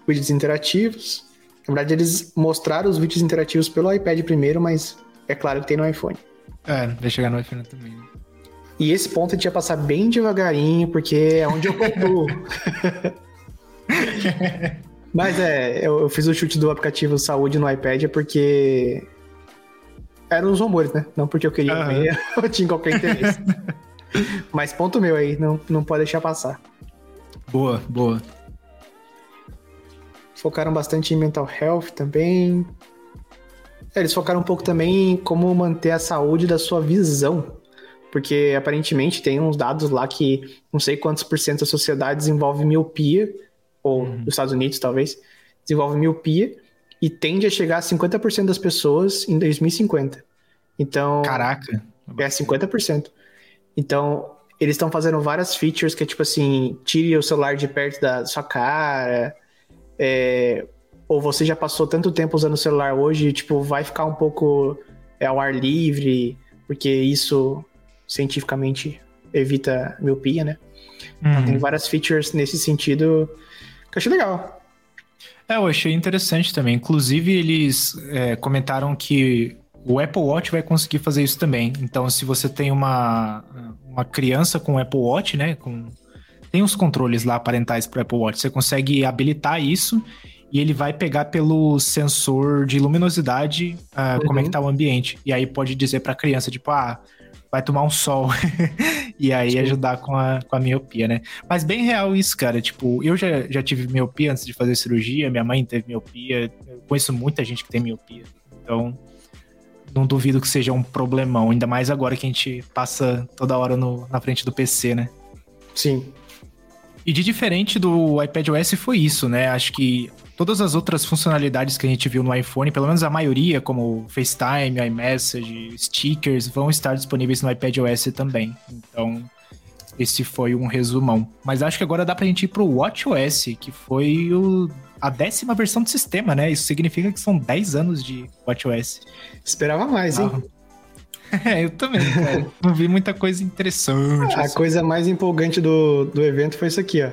Widgets interativos. Na verdade, eles mostraram os widgets interativos pelo iPad primeiro, mas é claro que tem no iPhone. É, vai chegar no iPhone também. Né? E esse ponto a gente ia passar bem devagarinho, porque é onde eu concluo. *laughs* Mas é, eu, eu, fiz o chute do aplicativo Saúde no iPad porque eram os rumores, né? Não porque eu queria uhum. ver, *laughs* eu tinha qualquer interesse. *laughs* *laughs* Mas ponto meu aí, não, não pode deixar passar. Boa, boa. Focaram bastante em mental health também. É, eles focaram um pouco também em como manter a saúde da sua visão. Porque aparentemente tem uns dados lá que não sei quantos por cento da sociedade desenvolve miopia ou uhum. nos Estados Unidos talvez, desenvolve miopia e tende a chegar a 50% das pessoas em 2050. Então. Caraca! É 50%. Então, eles estão fazendo várias features que é tipo assim: tire o celular de perto da sua cara. É, ou você já passou tanto tempo usando o celular hoje, tipo, vai ficar um pouco é, ao ar livre, porque isso cientificamente evita miopia, né? Uhum. Então, tem várias features nesse sentido que eu achei legal. É, eu achei interessante também. Inclusive, eles é, comentaram que o Apple Watch vai conseguir fazer isso também. Então, se você tem uma, uma criança com Apple Watch, né? Com, tem os controles lá parentais para o Apple Watch. Você consegue habilitar isso e ele vai pegar pelo sensor de luminosidade uh, uhum. como é que tá o ambiente. E aí pode dizer para a criança, tipo, ah, vai tomar um sol. *laughs* e aí Sim. ajudar com a, com a miopia, né? Mas bem real isso, cara. Tipo, eu já, já tive miopia antes de fazer cirurgia, minha mãe teve miopia, eu conheço muita gente que tem miopia. Então, não duvido que seja um problemão, ainda mais agora que a gente passa toda hora no, na frente do PC, né? Sim. E de diferente do iPadOS foi isso, né? Acho que Todas as outras funcionalidades que a gente viu no iPhone, pelo menos a maioria, como FaceTime, iMessage, stickers, vão estar disponíveis no iPadOS também. Então, esse foi um resumão. Mas acho que agora dá pra gente ir pro WatchOS, que foi o, a décima versão do sistema, né? Isso significa que são 10 anos de WatchOS. Esperava mais, hein? *laughs* É, eu também, cara. Não vi muita coisa interessante. a assim. coisa mais empolgante do, do evento foi isso aqui, ó.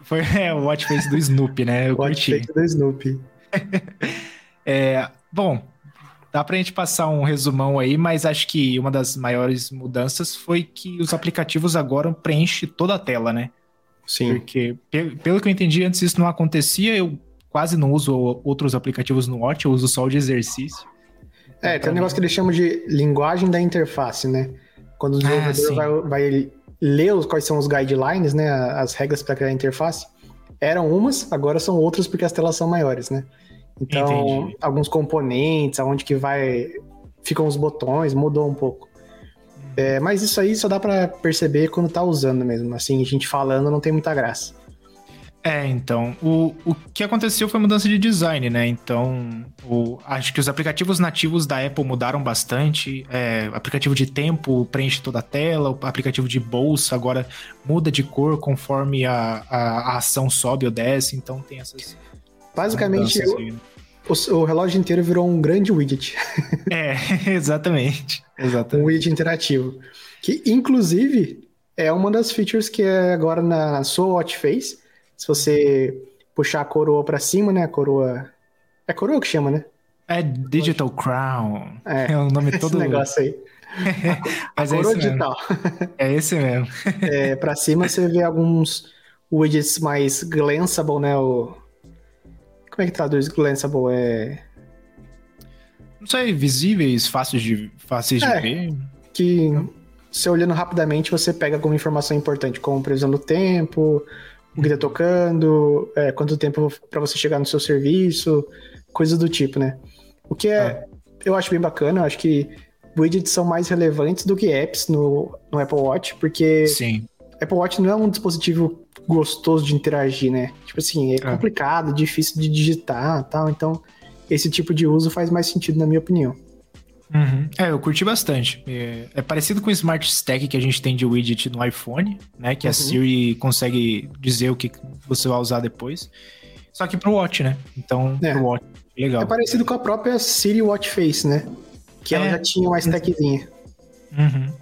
Foi é, o watch face do Snoopy, né? Eu watch curti. face do Snoopy. *laughs* é, bom, dá pra gente passar um resumão aí, mas acho que uma das maiores mudanças foi que os aplicativos agora preenchem toda a tela, né? Sim. Porque, pelo que eu entendi, antes isso não acontecia, eu quase não uso outros aplicativos no Watch, eu uso só o de exercício. É, tem um negócio que eles chamam de linguagem da interface, né? Quando o ah, desenvolvedor ah, vai, vai ler quais são os guidelines, né, as regras para criar a interface, eram umas, agora são outras porque as telas são maiores, né? Então, Entendi. alguns componentes, aonde que vai ficam os botões, mudou um pouco. É, mas isso aí só dá para perceber quando tá usando mesmo. Assim, a gente falando não tem muita graça. É, então, o, o que aconteceu foi mudança de design, né? Então, o, acho que os aplicativos nativos da Apple mudaram bastante. É, aplicativo de tempo preenche toda a tela, o aplicativo de bolsa agora muda de cor conforme a, a, a ação sobe ou desce, então tem essas. Basicamente, o, o, relógio inteiro virou um grande widget. *laughs* É, exatamente. exatamente. Um widget interativo. Que, inclusive, é uma das features que é agora na sua watch face se você puxar a coroa para cima, né? A coroa. É coroa que chama, né? É Digital Crown. É, é o nome *laughs* todo. Esse negócio aí. *laughs* A é coroa digital. É esse mesmo. é, pra cima você vê alguns widgets mais glanceable, né? O... Como é que traduz glanceable? É. Não sei, visíveis, fáceis de, fáceis é, de ver. Que você olhando rapidamente você pega alguma informação importante, como previsão do tempo, o que tá tocando, é, quanto tempo para você chegar no seu serviço, coisas do tipo, né? O que é, é. eu acho bem bacana, eu acho que widgets são mais relevantes do que apps no, no Apple Watch, porque Sim. Apple Watch não é um dispositivo gostoso de interagir, né? Tipo assim, é, é. complicado, difícil de digitar tal, então esse tipo de uso faz mais sentido na minha opinião. Uhum. É, eu curti bastante. É, é, parecido com o Smart Stack que a gente tem de widget no iPhone, né? Que uhum. a Siri consegue dizer o que você vai usar depois. Só que pro Watch, né? Então, é. pro Watch, legal. É parecido com a própria Siri Watch Face, né? Que ela é. já tinha uma stackzinha. Uhum.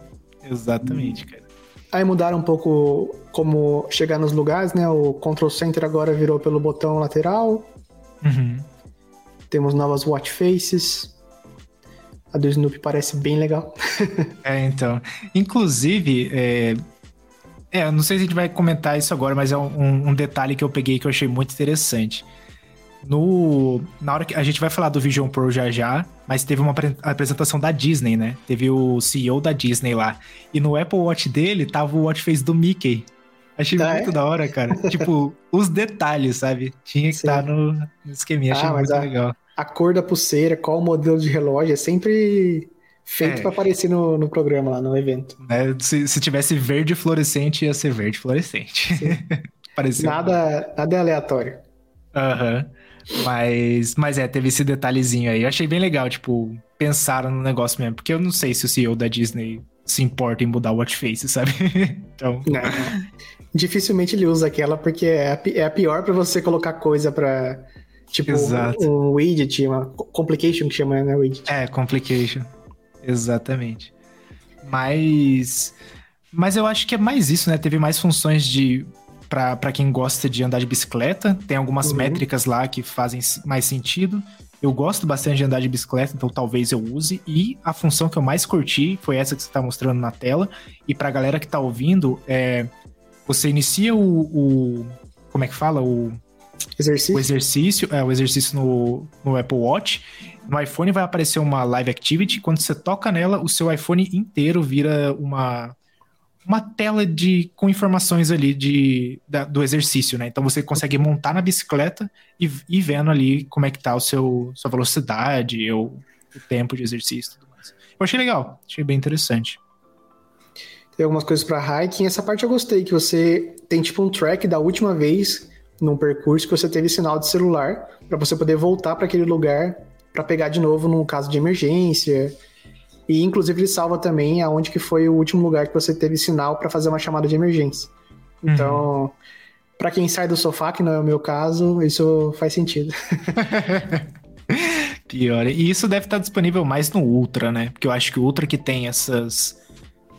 Exatamente, cara. Aí mudaram um pouco como chegar nos lugares, né? O Control Center agora virou pelo botão lateral. Uhum. Temos novas watch faces. A do Snoopy parece bem legal. *laughs* é, então. Inclusive, é... é, não sei se a gente vai comentar isso agora, mas é um, um detalhe que eu peguei que eu achei muito interessante. No, na hora que a gente vai falar do Vision Pro já já, mas teve uma apresentação da Disney, né? Teve o CEO da Disney lá. E no Apple Watch dele tava o watch face do Mickey. Achei ah, muito é? da hora, cara. *laughs* tipo, os detalhes, sabe? Tinha que estar tá no, no esqueminha. Achei ah, muito a, legal. A cor da pulseira, qual o modelo de relógio, é sempre feito é. para aparecer no, no programa lá, no evento. É, se, se tivesse verde fluorescente, ia ser verde fluorescente. *laughs* nada, nada é aleatório. Aham. Uhum. Mas, mas é, teve esse detalhezinho aí. Eu achei bem legal, tipo, pensaram no negócio mesmo. Porque eu não sei se o CEO da Disney se importa em mudar o watch face, sabe? *laughs* então. Não. Dificilmente ele usa aquela porque é a, é a pior para você colocar coisa para Tipo, Exato. um, um widget, uma complication que chama, né? Widget. É, complication. Exatamente. Mas. Mas eu acho que é mais isso, né? Teve mais funções de para quem gosta de andar de bicicleta. Tem algumas uhum. métricas lá que fazem mais sentido. Eu gosto bastante de andar de bicicleta, então talvez eu use. E a função que eu mais curti foi essa que você está mostrando na tela. E para a galera que está ouvindo, é, você inicia o, o, Como é que fala? O exercício, o exercício, é, o exercício no, no Apple Watch. No iPhone vai aparecer uma Live Activity. Quando você toca nela, o seu iPhone inteiro vira uma uma tela de com informações ali de, da, do exercício, né? Então você consegue montar na bicicleta e ir vendo ali como é que tá o seu sua velocidade ou o tempo de exercício tudo mais. Eu achei legal, achei bem interessante. Tem algumas coisas para hiking, essa parte eu gostei, que você tem tipo um track da última vez num percurso que você teve sinal de celular para você poder voltar para aquele lugar para pegar de novo num caso de emergência e inclusive ele salva também aonde que foi o último lugar que você teve sinal para fazer uma chamada de emergência. Então, uhum. para quem sai do sofá, que não é o meu caso, isso faz sentido. *laughs* Pior. E isso deve estar disponível mais no Ultra, né? Porque eu acho que o Ultra que tem essas.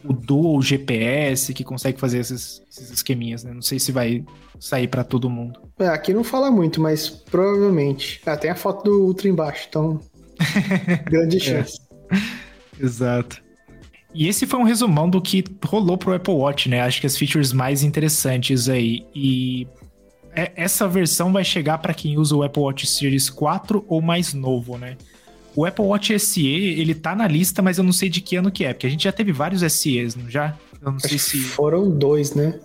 O Dual GPS que consegue fazer esses, esses esqueminhas, né? Não sei se vai sair para todo mundo. É, aqui não fala muito, mas provavelmente. Ah, tem a foto do Ultra embaixo, então. *laughs* grande chance. É. Exato. E esse foi um resumão do que rolou pro Apple Watch, né? Acho que as features mais interessantes aí. E é, essa versão vai chegar para quem usa o Apple Watch Series 4 ou mais novo, né? O Apple Watch SE, ele tá na lista, mas eu não sei de que ano que é, porque a gente já teve vários SEs, não já? Eu não Acho sei se. Foram dois, né?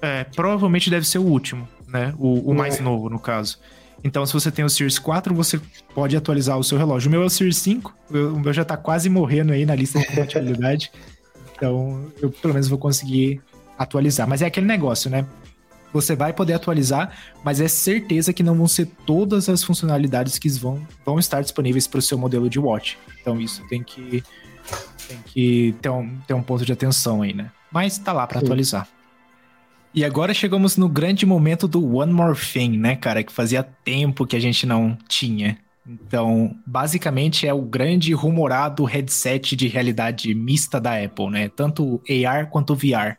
É, provavelmente deve ser o último, né? O, o mais é. novo, no caso. Então, se você tem o Series 4, você pode atualizar o seu relógio. O meu é o Series 5, o meu já tá quase morrendo aí na lista de *laughs* compatibilidade. então, eu pelo menos vou conseguir atualizar. Mas é aquele negócio, né? Você vai poder atualizar, mas é certeza que não vão ser todas as funcionalidades que vão, vão estar disponíveis para o seu modelo de watch. Então, isso tem que, tem que ter, um, ter um ponto de atenção aí, né? Mas tá lá para atualizar. E agora chegamos no grande momento do One More Thing, né, cara? Que fazia tempo que a gente não tinha. Então, basicamente é o grande rumorado headset de realidade mista da Apple, né? Tanto AR quanto VR.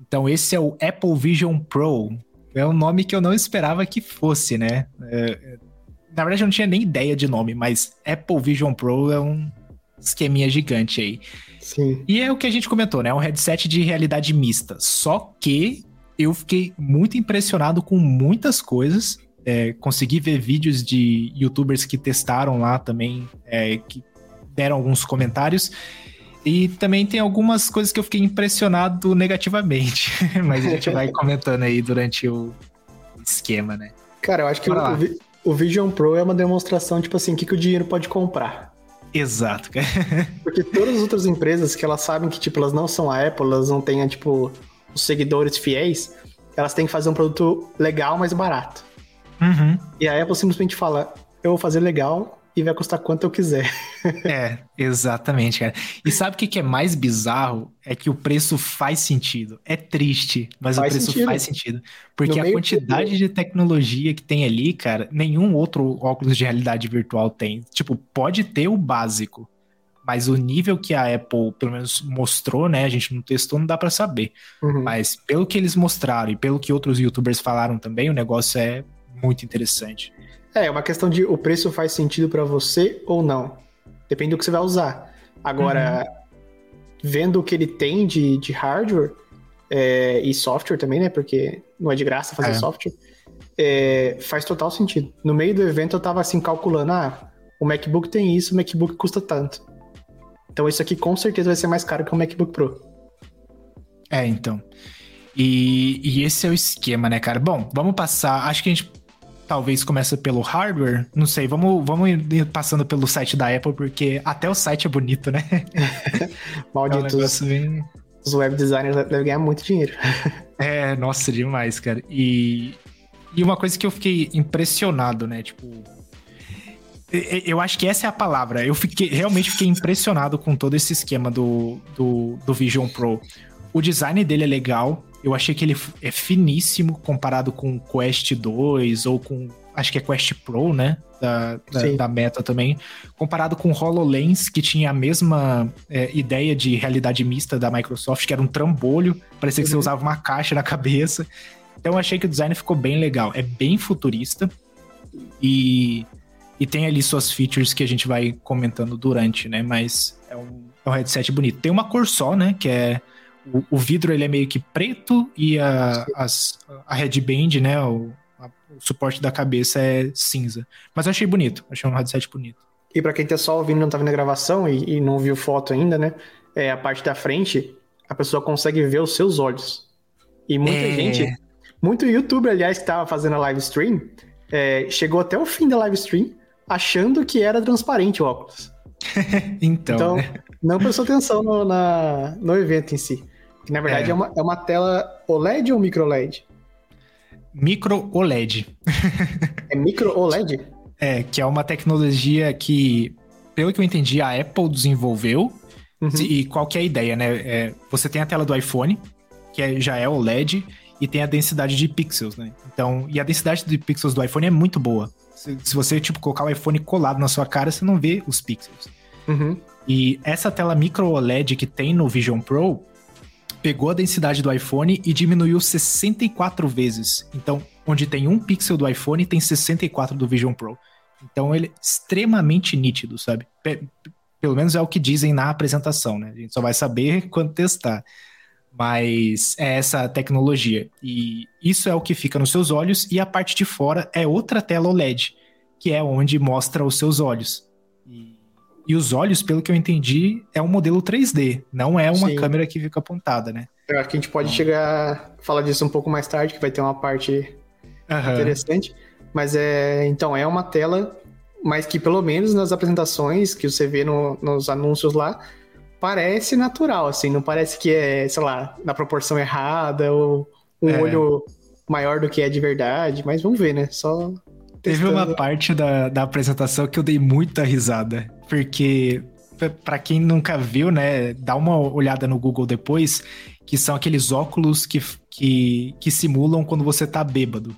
Então, esse é o Apple Vision Pro. É um nome que eu não esperava que fosse, né? É, na verdade, eu não tinha nem ideia de nome, mas Apple Vision Pro é um esqueminha gigante aí. Sim. E é o que a gente comentou, né? É um headset de realidade mista. Só que eu fiquei muito impressionado com muitas coisas. É, consegui ver vídeos de youtubers que testaram lá também, é, que deram alguns comentários. E também tem algumas coisas que eu fiquei impressionado negativamente. *laughs* Mas a gente vai *laughs* comentando aí durante o esquema, né? Cara, eu acho que o, o, Vision Pro é uma demonstração, tipo assim, o que, que o dinheiro pode comprar. Exato, *laughs* Porque todas as outras empresas que elas sabem que, tipo, elas não são a Apple, elas não têm, tipo, os seguidores fiéis, elas têm que fazer um produto legal, mas barato. Uhum. E a Apple simplesmente fala: eu vou fazer legal e vai custar quanto eu quiser. *laughs* é, exatamente, cara. E sabe o que, que é mais bizarro? É que o preço faz sentido. É triste, mas faz o preço sentido. faz sentido. Porque a quantidade de tecnologia que tem ali, cara, nenhum outro óculos de realidade virtual tem. Tipo, pode ter o básico, mas o nível que a Apple, pelo menos, mostrou, né? A gente não testou, não dá para saber. Uhum. Mas pelo que eles mostraram e pelo que outros youtubers falaram também, o negócio é muito interessante. É, é uma questão de o preço faz sentido para você ou não. Depende do que você vai usar. Agora, uhum. vendo o que ele tem de, de hardware é, e software também, né? Porque não é de graça fazer é. software. É, faz total sentido. No meio do evento eu tava assim calculando, ah, o MacBook tem isso, o MacBook custa tanto. Então isso aqui com certeza vai ser mais caro que o MacBook Pro. É, então. E, e esse é o esquema, né, cara? Bom, vamos passar. Acho que a gente talvez começa pelo hardware. Não sei, vamos, vamos ir passando pelo site da Apple, porque até o site é bonito, né? *laughs* Malditos. É um bem... Os web designers devem ganhar muito dinheiro. *laughs* é, nossa, demais, cara. E, e uma coisa que eu fiquei impressionado, né? Tipo. Eu acho que essa é a palavra. Eu fiquei, realmente fiquei impressionado com todo esse esquema do, do, do Vision Pro. O design dele é legal, eu achei que ele é finíssimo comparado com o Quest 2 ou com. Acho que é Quest Pro, né? Da, da, da Meta também. Comparado com o HoloLens, que tinha a mesma é, ideia de realidade mista da Microsoft, que era um trambolho, parecia que uhum. você usava uma caixa na cabeça. Então eu achei que o design ficou bem legal. É bem futurista. E, e tem ali suas features que a gente vai comentando durante, né? Mas é um, é um headset bonito. Tem uma cor só, né? Que é o, o, vidro ele é meio que preto e a, as, a headband, né, o, a, o, suporte da cabeça é cinza. Mas eu achei bonito, achei um headset bonito. E para quem tá só ouvindo e não tá vendo a gravação e, e, não viu foto ainda, né, é, a parte da frente, a pessoa consegue ver os seus olhos. E muita é... gente, muito youtuber, aliás, que tava fazendo a live stream, é, chegou até o fim da live stream achando que era transparente o óculos. *laughs* então, então né? não prestou atenção no, na, no evento em si. Que na verdade é, é uma, é uma tela OLED ou micro LED? Micro OLED. é micro OLED? *laughs* É, que é uma tecnologia que, pelo que eu entendi, a Apple desenvolveu. Uhum. E qual que é a ideia, né? É, você tem a tela do iPhone, que é, já é OLED, e tem a densidade de pixels, né? Então, e a densidade de pixels do iPhone é muito boa. Se, se você, tipo, colocar o iPhone colado na sua cara, você não vê os pixels. Uhum. E essa tela micro OLED que tem no Vision Pro, pegou a densidade do iPhone e diminuiu 64 vezes. Então, onde tem um pixel do iPhone, tem 64 do Vision Pro. Então, ele é extremamente nítido, sabe? Pelo menos é o que dizem na apresentação, né? A gente só vai saber quando testar. Mas é essa tecnologia. E isso é o que fica nos seus olhos, e a parte de fora é outra tela OLED, que é onde mostra os seus olhos. E os olhos, pelo que eu entendi, é um modelo 3D, não é uma Sim. câmera que fica apontada, né? Eu acho que a gente pode chegar a falar disso um pouco mais tarde, que vai ter uma parte uhum. interessante. Mas é. Então, é uma tela, mas que pelo menos nas apresentações que você vê no, nos anúncios lá, parece natural, assim, não parece que é, sei lá, na proporção errada ou um é. olho maior do que é de verdade, mas vamos ver, né? Só Teve uma parte da, da apresentação que eu dei muita risada, porque para quem nunca viu, né, dá uma olhada no Google depois, que são aqueles óculos que, que, que simulam quando você tá bêbado.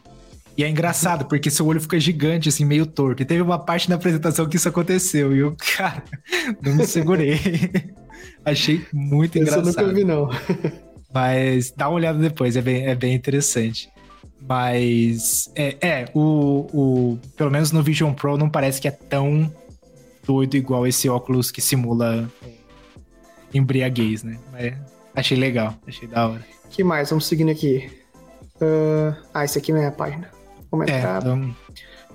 E é engraçado, porque seu olho fica gigante, assim, meio torto. E teve uma parte da apresentação que isso aconteceu. E eu, *laughs* cara, não me segurei. *laughs* Achei muito engraçado. Isso eu nunca vi, não. *laughs* Mas dá uma olhada depois, é bem, é bem interessante. Mas é, é o, o, pelo menos no Vision Pro não parece que é tão doido igual esse óculos que simula embriaguez, né? Mas achei legal, achei da hora. que mais? Vamos seguindo aqui. Uh, ah, esse aqui não é a página. Vamos é, então...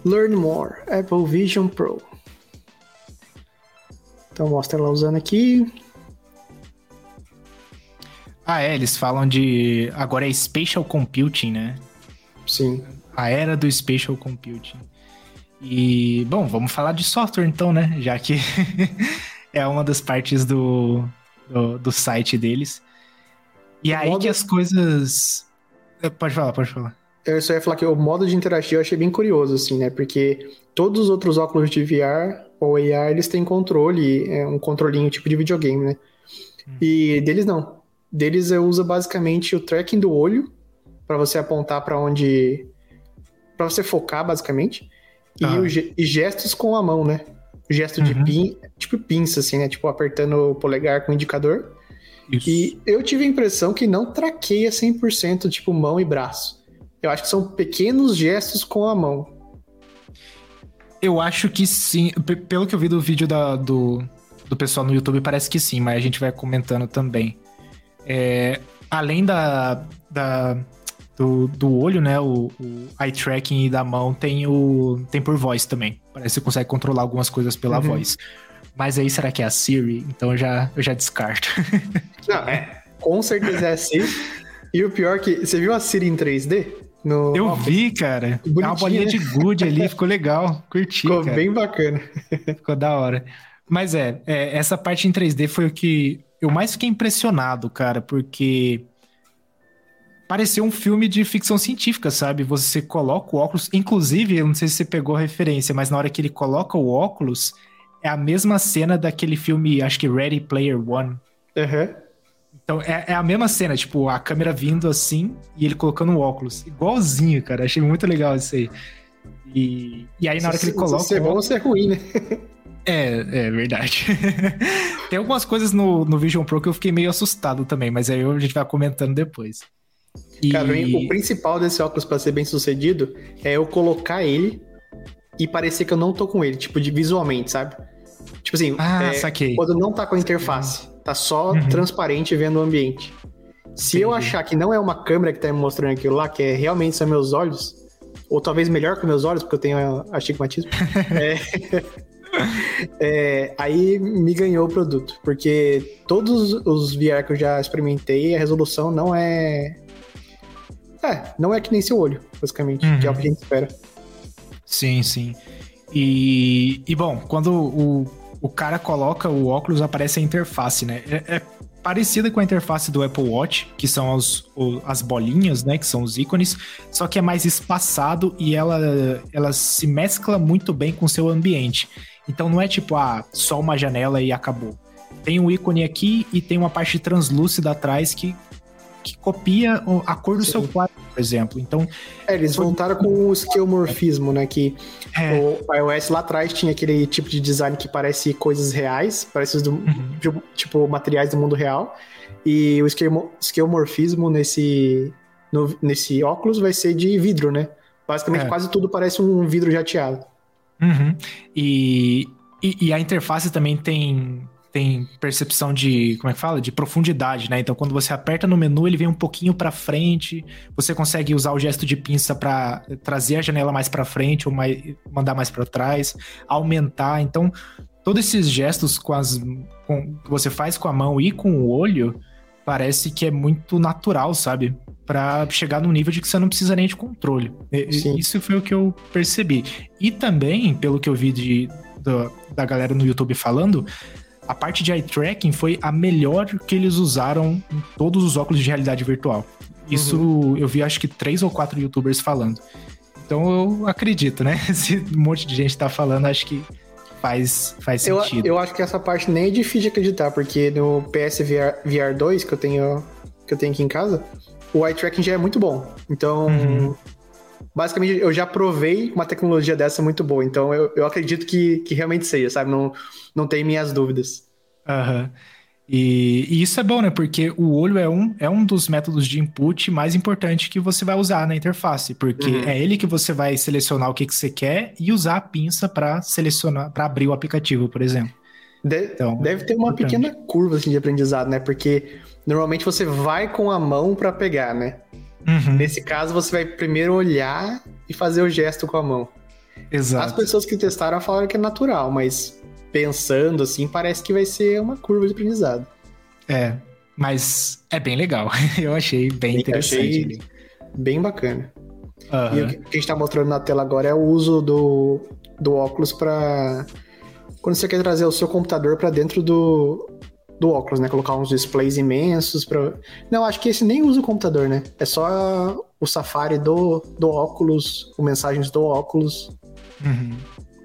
Learn more, Apple Vision Pro. Então mostra ela usando aqui. Ah, é, eles falam de. Agora é Spatial Computing, né? Sim. A era do Spatial Computing. E, bom, vamos falar de software então, né? Já que *laughs* é uma das partes do, do, do site deles. E o aí modo... que as coisas. Eh, pode falar, pode falar. Eu só ia falar que o modo de interagir eu achei bem curioso, assim, né? Porque todos os outros óculos de VR o AR, eles têm controle, é um controlinho tipo de videogame, né? Hum. E deles não. Deles eu uso basicamente o tracking do olho para você apontar para onde para você focar basicamente ah. e, o, e, gestos com a mão, né? O gesto uhum. de pin, tipo pinça assim, né? Tipo apertando o polegar com o indicador. Isso. E eu tive a impressão que não traqueia 100% tipo mão e braço. Eu acho que são pequenos gestos com a mão. Eu acho que sim. Pelo que eu vi do vídeo da, do, do pessoal no YouTube, parece que sim, mas a gente vai comentando também. É, além da, da, do, do olho, né? O, o eye tracking e da mão tem o tem por voz também. Parece que você consegue controlar algumas coisas pela uhum. voz. Mas aí será que é a Siri? Então eu já, eu já descarto. *laughs* Não, é. Com certeza é a Siri. E o pior é que. Você viu a Siri em 3D? No... Eu vi, cara. Bonitinha. Uma bolinha de good ali, ficou legal. Curti. Ficou cara. bem bacana. Ficou da hora. Mas é, é, essa parte em 3D foi o que eu mais fiquei impressionado, cara, porque pareceu um filme de ficção científica, sabe? Você coloca o óculos, inclusive, eu não sei se você pegou a referência, mas na hora que ele coloca o óculos, é a mesma cena daquele filme, acho que Ready Player One. Uhum. Então é, é, a mesma cena, tipo, a câmera vindo assim e ele colocando o óculos. Igualzinho, cara. Achei muito legal isso aí. E, e aí na hora que ele coloca. Se é bom ou se é ruim, né? *laughs* É, é verdade. *laughs* Tem algumas coisas no, no Vision Pro que eu fiquei meio assustado também, mas aí a gente vai comentando depois. E... Cara, o principal desse óculos para ser bem sucedido é eu colocar ele e parecer que eu não tô com ele, tipo, de visualmente, sabe? Tipo assim, ah, é, saquei. quando não tá com a interface. Tá só uhum. transparente vendo o ambiente. Se Entendi. eu achar que não é uma câmera que tá me mostrando aquilo lá, que é realmente são meus olhos, ou talvez melhor que meus olhos, porque eu tenho astigmatismo, *laughs* é, é, aí me ganhou o produto. Porque todos os VR que eu já experimentei, a resolução não é. É, não é que nem seu olho, basicamente, uhum. que é o que a gente espera. Sim, sim. E, e bom, quando o o cara coloca o óculos, aparece a interface, né? É, é parecida com a interface do Apple Watch, que são os, o, as bolinhas, né? Que são os ícones, só que é mais espaçado e ela, ela se mescla muito bem com o seu ambiente. Então não é tipo, ah, só uma janela e acabou. Tem um ícone aqui e tem uma parte translúcida atrás que que copia a cor do Sim. seu quadro, por exemplo. Então. É, eles foi... voltaram com o esquemorfismo, né? Que é. o iOS lá atrás tinha aquele tipo de design que parece coisas reais, parece do, uhum. tipo, materiais do mundo real. E o esquemorfismo nesse, no, nesse óculos vai ser de vidro, né? Basicamente, é. quase tudo parece um vidro jateado. Uhum. E, e, e, a interface também tem tem percepção de, como é que fala? De profundidade, né? Então, quando você aperta no menu, ele vem um pouquinho para frente, você consegue usar o gesto de pinça para trazer a janela mais para frente ou mais, mandar mais para trás, aumentar. Então, todos esses gestos com as, com, que você faz com a mão e com o olho, parece que é muito natural, sabe? Para chegar num nível de que você não precisa nem de controle. Sim. Isso foi o que eu percebi. E também, pelo que eu vi de, do, da galera no YouTube falando, a parte de eye tracking foi a melhor que eles usaram em todos os óculos de realidade virtual. Isso uhum. eu vi acho que três ou quatro youtubers falando. Então eu acredito, né? *laughs* Se um monte de gente tá falando, acho que faz, faz sentido. Eu, eu acho que essa parte nem é difícil de acreditar, porque no PSVR VR 2 que eu tenho que eu tenho aqui em casa, o eye tracking já é muito bom. Então, uhum. basicamente, eu já provei uma tecnologia dessa muito boa. Então, eu, eu acredito que, que realmente seja, sabe? Não, não tem minhas dúvidas. Aham. Uhum. E, e, isso é bom, né? Porque o olho é um, é um dos métodos de input mais importante que você vai usar na interface, porque uhum. é ele que você vai selecionar o que, que você quer e usar a pinça para selecionar, para abrir o aplicativo, por exemplo. De, então, deve ter uma importante. pequena curva assim, de aprendizado, né? Porque normalmente você vai com a mão para pegar, né? Uhum. Nesse caso, você vai primeiro olhar e fazer o gesto com a mão. Exato. As pessoas que testaram falaram que é natural, mas pensando assim, parece que vai ser uma curva de aprendizado. É, mas é bem legal. *laughs* Eu achei bem Eu interessante. Achei bem bacana. Uhum. E o que a gente está mostrando na tela agora é o uso do, do óculos para quando você quer trazer o seu computador para dentro do, do óculos, né? Colocar uns displays imensos para. Não, acho que esse nem usa o computador, né? É só o Safari do, do óculos, o mensagens do óculos. Uhum.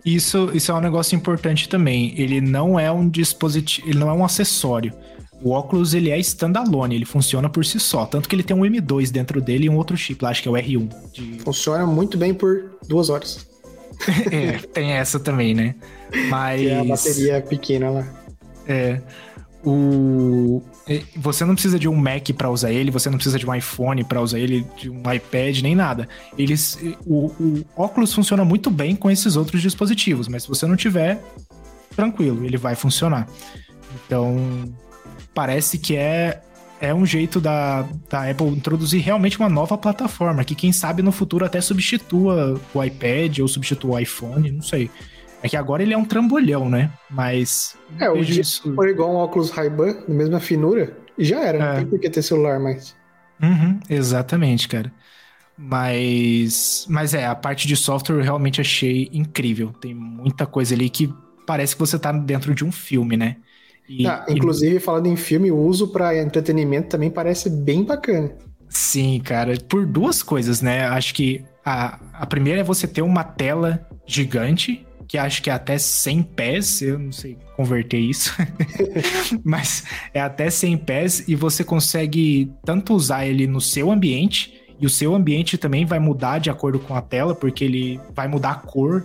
Isso, isso é um negócio importante também. Ele não é um dispositivo, ele não é um acessório. O óculos ele é standalone, ele funciona por si só. Tanto que ele tem um M2 dentro dele e um outro chip lá, acho que é o R1. De... Funciona muito bem por duas horas. *laughs* é, tem essa também, né? Mas. Que é a bateria pequena lá. É. O... Você não precisa de um Mac para usar ele, você não precisa de um iPhone para usar ele, de um iPad, nem nada. Eles, o, o óculos funciona muito bem com esses outros dispositivos, mas se você não tiver, tranquilo, ele vai funcionar. Então, parece que é, é um jeito da, da Apple introduzir realmente uma nova plataforma, que quem sabe no futuro até substitua o iPad ou substitua o iPhone, não sei. É que agora ele é um trambolhão, né? Mas. É, o dia isso... igual um óculos Ray-Ban, na mesma finura, e já era, é. não tem por que ter celular mais. Uhum, exatamente, cara. Mas. Mas é, a parte de software eu realmente achei incrível. Tem muita coisa ali que parece que você tá dentro de um filme, né? E, ah, inclusive, e... falando em filme, o uso para entretenimento também parece bem bacana. Sim, cara, por duas coisas, né? Acho que a, a primeira é você ter uma tela gigante que acho que é até 100 pés, eu não sei converter isso, *laughs* mas é até 100 pés e você consegue tanto usar ele no seu ambiente e o seu ambiente também vai mudar de acordo com a tela, porque ele vai mudar a cor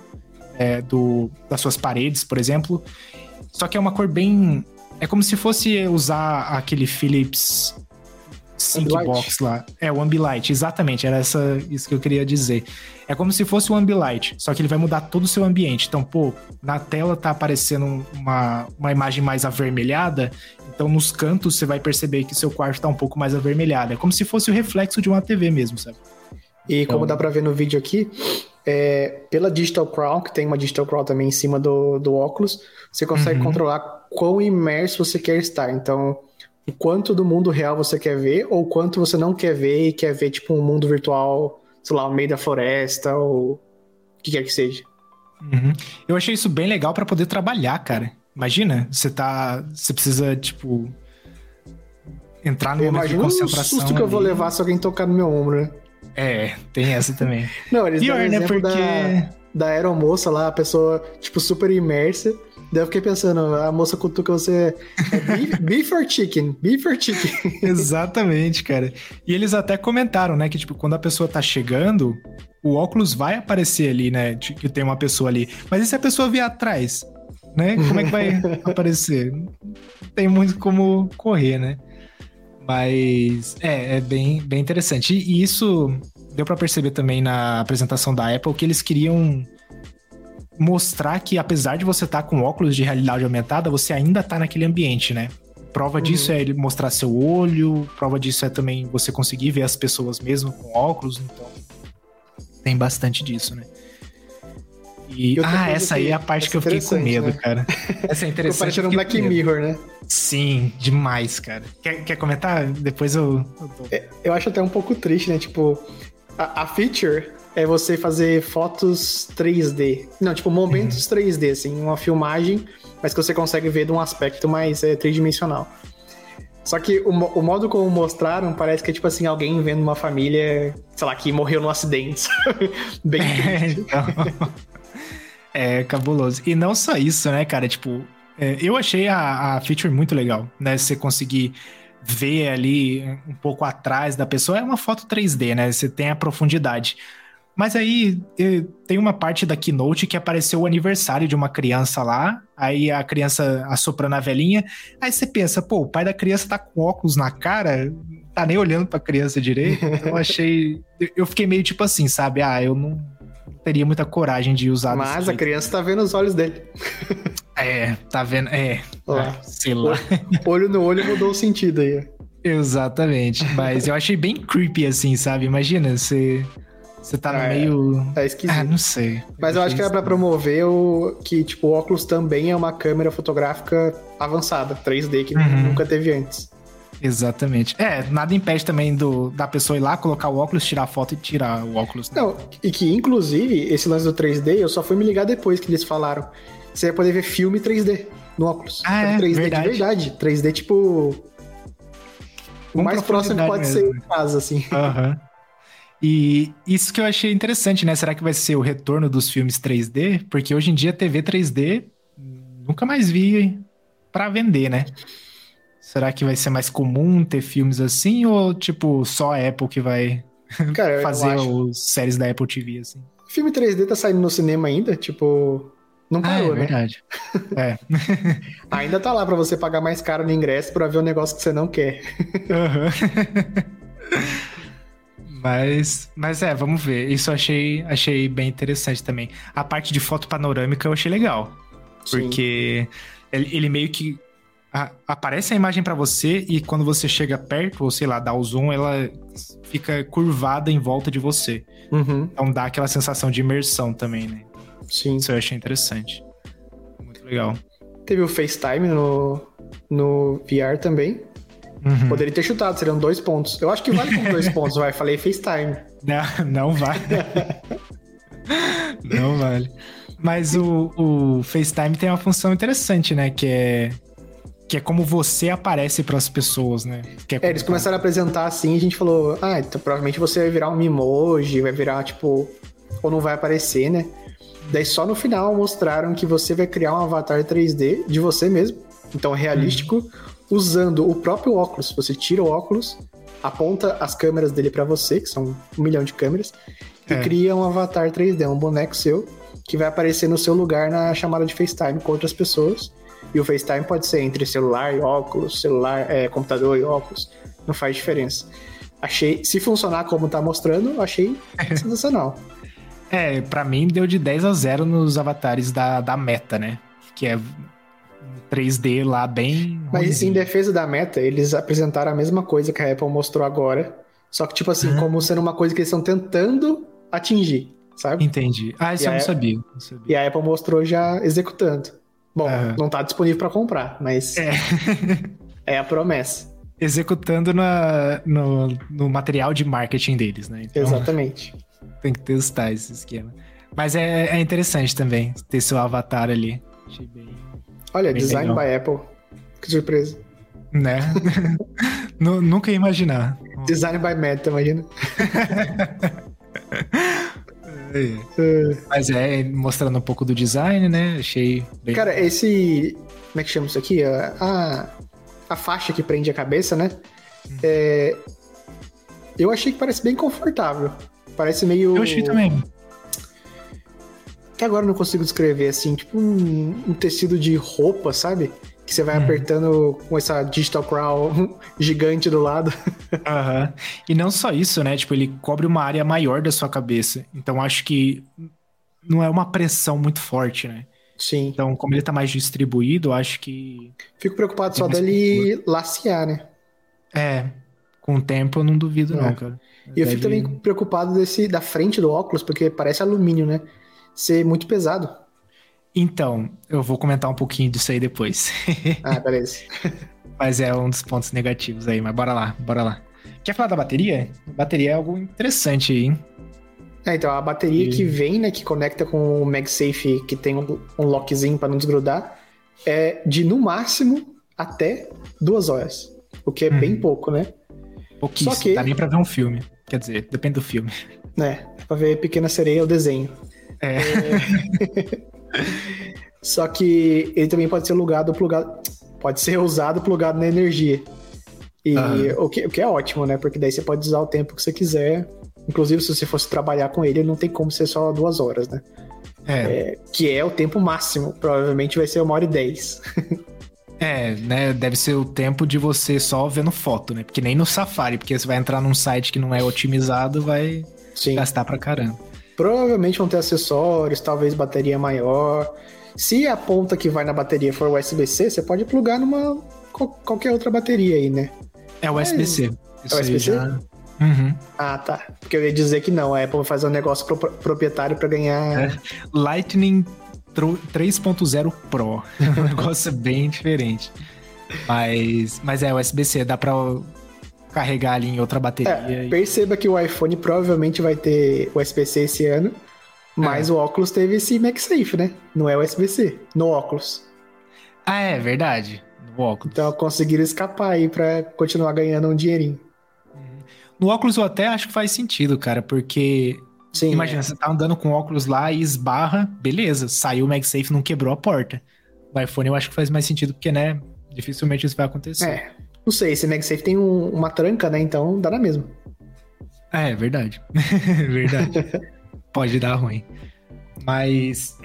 é, do, das suas paredes, por exemplo. Só que é uma cor bem. É como se fosse usar aquele Philips Sync Box lá. É, o Ambilight, exatamente, era essa, isso que eu queria dizer. É como se fosse o Ambilight, só que ele vai mudar todo o seu ambiente. Então, pô, na tela tá aparecendo uma, uma imagem mais avermelhada, então nos cantos você vai perceber que seu quarto tá um pouco mais avermelhado. É como se fosse o reflexo de uma TV mesmo, sabe? E como então... dá pra ver no vídeo aqui, é, pela Digital Crown, que tem uma Digital Crown também em cima do, do óculos, você consegue uhum. controlar quão imerso você quer estar. Então, o quanto do mundo real você quer ver, ou quanto você não quer ver e quer ver, tipo, um mundo virtual sei lá, no meio da floresta ou o que quer que seja. Uhum. Eu achei isso bem legal para poder trabalhar, cara. Imagina, você tá. Você precisa, tipo. Entrar no momento de concentração. o susto que eu vou levar se alguém tocar no meu ombro, né? É, tem essa também. *laughs* Não, eles Pior, né? Porque. Da, da aeromoça lá, a pessoa, tipo, super imersa. Daí eu fiquei pensando, a moça cutuca você. É beef, *laughs* beef or chicken? Beef or chicken? *laughs* Exatamente, cara. E eles até comentaram, né, que tipo, quando a pessoa tá chegando, o óculos vai aparecer ali, né? Que tem uma pessoa ali. Mas e se a pessoa vier atrás? Né? Como é que vai *laughs* aparecer? Não tem muito como correr, né? Mas é, é bem, bem interessante. E isso deu para perceber também na apresentação da Apple que eles queriam mostrar que apesar de você estar tá com óculos de realidade aumentada, você ainda está naquele ambiente, né? Prova uhum. disso é ele mostrar seu olho, prova disso é também você conseguir ver as pessoas mesmo com óculos, então tem bastante disso, né? E, ah, essa aí é a parte que eu fiquei com medo, né? cara. *laughs* Essa é interessante. Parecendo um Black Mirror, né? Sim, demais, cara. Quer, quer comentar? Depois eu. Eu, é, eu acho até um pouco triste, né? Tipo, a, a feature é você fazer fotos 3D. Não, tipo, momentos uhum. 3D, assim, uma filmagem, mas que você consegue ver de um aspecto mais é, tridimensional. Só que o, o, modo como mostraram parece que é tipo assim, alguém vendo uma família, sei lá, que morreu num acidente. *laughs* Bem é, então... é cabuloso. E não só isso, né, cara? Tipo, é, eu achei a, a feature muito legal, né? Você conseguir ver ali um pouco atrás da pessoa. É uma foto 3D, né? Você tem a profundidade. Mas aí tem uma parte da keynote que apareceu o aniversário de uma criança lá, aí a criança assoprando a velhinha, aí você pensa, pô, o pai da criança tá com óculos na cara, tá nem olhando pra criança direito, *laughs* então eu achei... Eu fiquei meio tipo assim, sabe? Ah, eu não teria muita coragem de usar. Mas a criança tá vendo os olhos dele. *laughs* É, tá vendo, é, lá. É, sei lá. Olho no olho mudou o sentido aí. *laughs* Exatamente, mas eu achei bem creepy assim, sabe? Imagina, você... Você tá no é, meio. Tá esquisito. Ah, não sei. Mas eu, acho que era pra promover o que, tipo, o óculos também é uma câmera fotográfica avançada, 3D, que uhum. nunca teve antes. Exatamente. É, nada impede também do, da pessoa ir lá, colocar o óculos, tirar a foto e tirar o óculos. Né? Não, e que inclusive esse lance do 3D eu só fui me ligar depois que eles falaram. Você ia poder ver filme 3D no óculos. Ah, é, 3D verdade. de verdade. 3D, tipo. O mais próximo pode mesmo. ser em casa, assim. Aham. Uhum. E isso que eu achei interessante, né? Será que vai ser o retorno dos filmes 3D? Porque hoje em dia TV 3D nunca mais vi para vender, né? Será que vai ser mais comum ter filmes assim ou tipo só a Apple que vai *laughs* Cara, fazer os séries da Apple TV assim? Filme 3D tá saindo no cinema ainda, tipo, não parou, ah, é né? verdade. *laughs* é. *laughs* Ainda tá lá para você pagar mais caro no ingresso para ver um negócio que você não quer. Uhum. Mas, mas é, vamos ver. Isso eu achei, achei bem interessante também. A parte de foto panorâmica eu achei legal. Sim. Porque ele, ele, meio que a, aparece a imagem para você e quando você chega perto, ou sei lá, dá o zoom, ela fica curvada em volta de você. Uhum. Então dá aquela sensação de imersão também, né? Sim. Isso eu achei interessante. Muito legal. Teve o FaceTime no, no VR também. Uhum. Poderia ter chutado, seriam dois pontos. Eu acho que vale com dois *laughs* pontos, vai. Falei FaceTime. Não, não vale. *laughs* não vale. Mas o, o FaceTime tem uma função interessante, né? Que é que é como você aparece para as pessoas, né? É, é, eles começaram a apresentar assim a gente falou, ah, então provavelmente você vai virar um emoji, vai virar tipo, ou não vai aparecer, né? Daí só no final mostraram que você vai criar um avatar 3D de você mesmo, então realístico, uhum usando o próprio óculos. Você tira o óculos, aponta as câmeras dele para você, que são um milhão de câmeras, e é. cria um avatar 3D, um boneco seu, que vai aparecer no seu lugar na chamada de FaceTime com outras pessoas. E o FaceTime pode ser entre celular e óculos, celular, é, computador e óculos, não faz diferença. Achei, se funcionar como tá mostrando, achei *laughs* sensacional. É, para mim deu de 10 a 0 nos avatares da, da meta, né? Que é 3D lá bem. Mas em defesa da meta, eles apresentaram a mesma coisa que a Apple mostrou agora. Só que, tipo assim, como sendo uma coisa que eles estão tentando atingir, sabe? Entendi. Ah, isso e eu não sabia, não sabia, E a Apple mostrou já executando. Bom, uhum. não tá disponível para comprar, mas é. *laughs* é a promessa. Executando na, no, no material de marketing deles, né? Então, Exatamente. *laughs* Tem que testar esse esquema. Mas é, é interessante também ter seu avatar ali. Achei bem Olha, Bem design legal. by Apple. Que surpresa. Né? *laughs* Nunca ia imaginar. Design by Meta, imagina. *laughs* É. Mas é, mostrando um pouco do design, né? Achei bem... Cara, esse... Como é que chama isso aqui? A, a faixa que prende a cabeça, né? Hum. É... Eu achei que parece bem confortável. Parece meio... Eu achei também que agora eu não consigo descrever, assim, tipo um, um tecido de roupa, sabe? Que você vai hum. apertando com essa digital crawl *laughs* gigante do lado. Aham. Uhum. E não só isso, né? Tipo, ele cobre uma área maior da sua cabeça. Então acho que não é uma pressão muito forte, né? Sim. Então, como ele tá mais distribuído, acho que. Fico preocupado só dele lacear, né? É. Com o tempo eu não duvido, é. não, cara. E eu Deve... fico também preocupado desse, da frente do óculos, porque parece alumínio, né? Ser muito pesado. Então, eu vou comentar um pouquinho disso aí depois. *laughs* ah, beleza. mas é um dos pontos negativos aí, mas bora lá, bora lá. Quer falar da bateria? A bateria é algo interessante aí, hein? É, então, a bateria e... que vem, né, que conecta com o MagSafe, que tem um, um lockzinho para não desgrudar, é de no máximo até duas horas. O que é hum. bem uhum. pouco, né? Pouquíssimo, Só que... dá nem pra ver um filme. Quer dizer, depende do filme. É, pra ver Pequena Sereia, o desenho. É. *laughs* Só que ele também pode ser alugado, plugado, pode ser usado plugado na energia. E o, que, o que é ótimo, né? Porque daí você pode usar o tempo que você quiser. Inclusive, se você fosse trabalhar com ele, não tem como ser só duas horas, né? É. É, que é o tempo máximo. Provavelmente vai ser uma hora e dez. *laughs* É, né? Deve ser o tempo de você só vendo foto, né? Porque nem no Safari, porque você vai entrar num site que não é otimizado, vai Sim. gastar pra caramba. Provavelmente vão ter acessórios, talvez bateria maior. Se a ponta que vai na bateria for USB-C, você pode plugar numa qualquer outra bateria aí, né? É USB-C. É USB-C? Já... Uhum. Ah, tá. Porque eu ia dizer que não, a Apple vai fazer um negócio pro proprietário para ganhar. É. Lightning 3.0 Pro. *laughs* um negócio bem diferente. Mas, mas é USB-C, dá pra carregar ali em outra bateria. É. Perceba que o iPhone provavelmente vai ter USB-C esse ano, mas é. o óculos teve esse MagSafe, né? Não é USB-C, no óculos. Ah, é verdade. No óculos. Então conseguiram escapar aí pra continuar ganhando um dinheirinho. Uhum. No óculos eu até acho que faz sentido, cara, porque. Sim, imagina, é. você tá andando com óculos lá e esbarra, beleza, saiu o MagSafe não quebrou a porta. No iPhone eu acho que faz mais sentido, porque, né, dificilmente isso vai acontecer. É, não sei, esse MagSafe tem um, uma tranca, né, então dá na mesma. É, verdade. *laughs* verdade. *laughs* Pode dar ruim. Mas.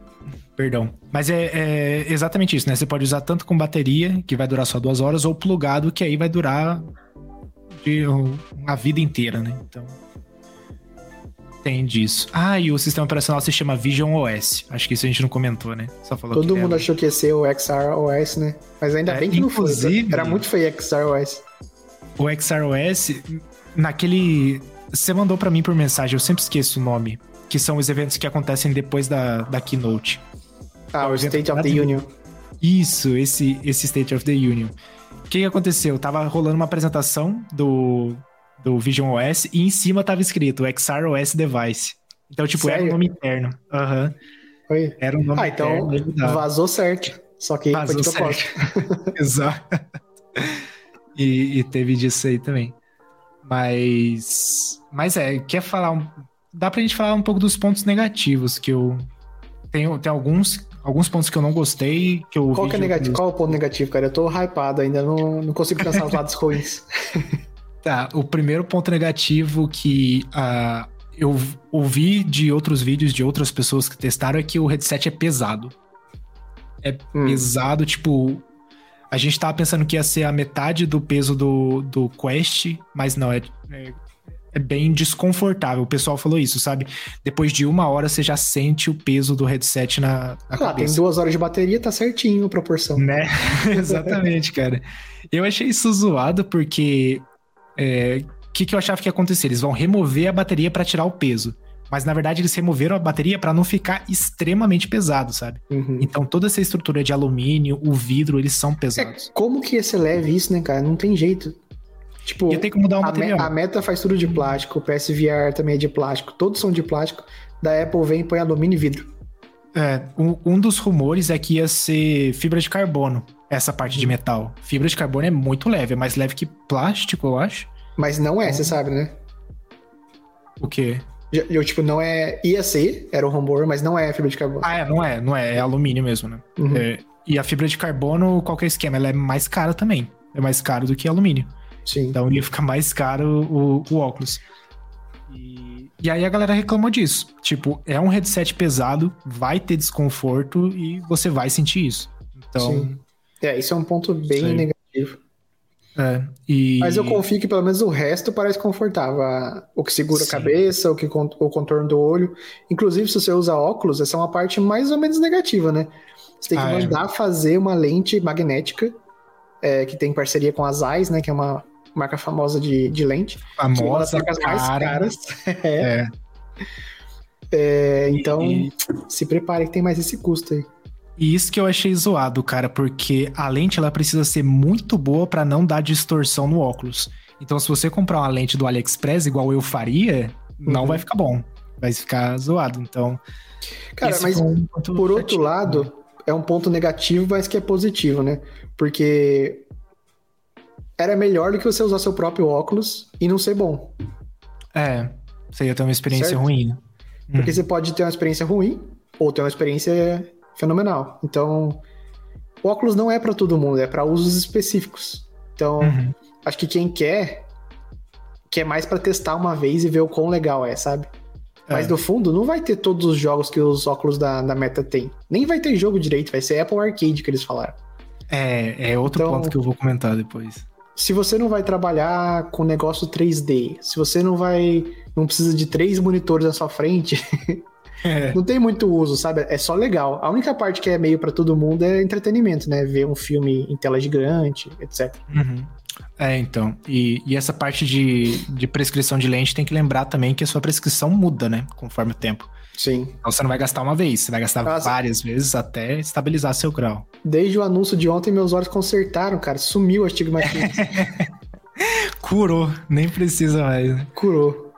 *clears throat* Perdão. Mas é, é, exatamente isso, né? Você pode usar tanto com bateria, que vai durar só duas horas, ou plugado, que aí vai durar de uma vida inteira, né? Então. Tem disso. Ah, e o sistema operacional se chama Vision OS. Acho que isso a gente não comentou, né? Só falou Todo mundo achou que ia ser o XR OS, né? Mas ainda é, bem que não foi. Era muito feio XR OS. O XR OS, naquele. Você mandou para mim por mensagem, eu sempre esqueço o nome. Que são os eventos que acontecem depois da, da keynote. Ah, o State of the Union. Isso, esse, esse State of the Union. O que, que aconteceu? Tava rolando uma apresentação do, do Vision OS e em cima tava escrito XR OS Device. Então, tipo, Sério? era um nome interno. Aham. Uhum. Era um nome ah, então vazou certo. Só que vazou foi de propósito. *laughs* Exato. E, e, teve disso aí também. Mas. Mas é, quer falar. Um, dá pra gente falar um pouco dos pontos negativos que eu. Tenho, tem alguns alguns pontos que eu não gostei, que eu Qual que é negativo? Qual é o ponto negativo, cara? Eu tô hypado ainda, não, não consigo pensar nos lados ruins. *laughs* Tá, o primeiro ponto negativo que uh, eu ouvi de outros vídeos de outras pessoas que testaram é que o headset é pesado. É hum. pesado, tipo. A gente tava pensando que ia ser a metade do peso do, do Quest, mas não, é, é, é bem desconfortável. O pessoal falou isso, sabe? Depois de uma hora você já sente o peso do headset na, na ah, cabeça. tem duas horas de bateria, tá certinho a proporção. Né? *laughs* Exatamente, cara. Eu achei isso zoado porque é, o que, que eu achava que ia acontecer? Eles vão remover a bateria para tirar o peso. Mas na verdade eles removeram a bateria para não ficar extremamente pesado, sabe? Uhum. Então toda essa estrutura de alumínio, o vidro, eles são pesados. É, como que ia ser leve isso, né, cara? Não tem jeito. Tipo, tem que mudar o material. Me, a Meta faz tudo de plástico, o PSVR também é de plástico, todos são de plástico. Da Apple vem e põe alumínio e vidro. É, um, um dos rumores é que ia ser fibra de carbono essa parte de metal. Fibra de carbono é muito leve, é mais leve que plástico, eu acho. Mas não é, você sabe, né? O quê? Eu, tipo, não é. Ia ser, era o rumor, mas não é fibra de carbono. Ah, é, não é, não é, é alumínio mesmo, né? Uhum. É, e a fibra de carbono, qual que é o esquema? Ela é mais cara também. É mais caro do que alumínio. Sim. Então ia ficar mais caro o, o óculos. E, e aí a galera reclamou disso. Tipo, é um headset pesado, vai ter desconforto e você vai sentir isso. Então. Sim. É, isso é um ponto bem Sim. negativo. É, e... Mas eu confio que pelo menos o resto parece confortável. O que segura Sim. a cabeça, o que o contorno do olho. Inclusive, se você usa óculos, essa é uma parte mais ou menos negativa, né? Você tem que ah, é. mandar é. fazer uma lente magnética, é, que tem parceria com a Zeiss, né? Que é uma marca famosa de, de lente. Famosa, é uma das mais caras. *laughs* é. é. então, e... se prepare que tem mais esse custo aí. E isso que eu achei zoado, cara, porque a lente ela precisa ser muito boa para não dar distorção no óculos. Então, se você comprar uma lente do AliExpress, igual eu faria, uhum. não vai ficar bom. Vai ficar zoado. Então. Cara, mas um por outro lado, é um ponto negativo, mas que é positivo, né? Porque era melhor do que você usar seu próprio óculos e não ser bom. É, você ia ter uma experiência certo? ruim. Porque hum. você pode ter uma experiência ruim ou ter uma experiência fenomenal. Então, o óculos não é para todo mundo, é para usos específicos. Então, uhum. acho que quem quer quer mais para testar uma vez e ver o quão legal é, sabe? É. Mas no fundo, não vai ter todos os jogos que os óculos da, da Meta tem. Nem vai ter jogo direito, vai ser Apple Arcade que eles falaram. É, é outro então, ponto que eu vou comentar depois. Se você não vai trabalhar com negócio 3D, se você não vai. não precisa de três monitores na sua frente, *laughs* É. Não tem muito uso, sabe? É só legal. A única parte que é meio para todo mundo é entretenimento, né? Ver um filme em tela gigante, etc. Uhum. É, então. E, e, essa parte de, de prescrição de lente tem que lembrar também que a sua prescrição muda, né? Conforme o tempo. Sim. Então você não vai gastar uma vez, você vai gastar Nossa. várias vezes até estabilizar seu grau. Desde o anúncio de ontem, meus olhos consertaram, cara. Sumiu a astigmatismo. *laughs* Curou, nem precisa mais. Curou.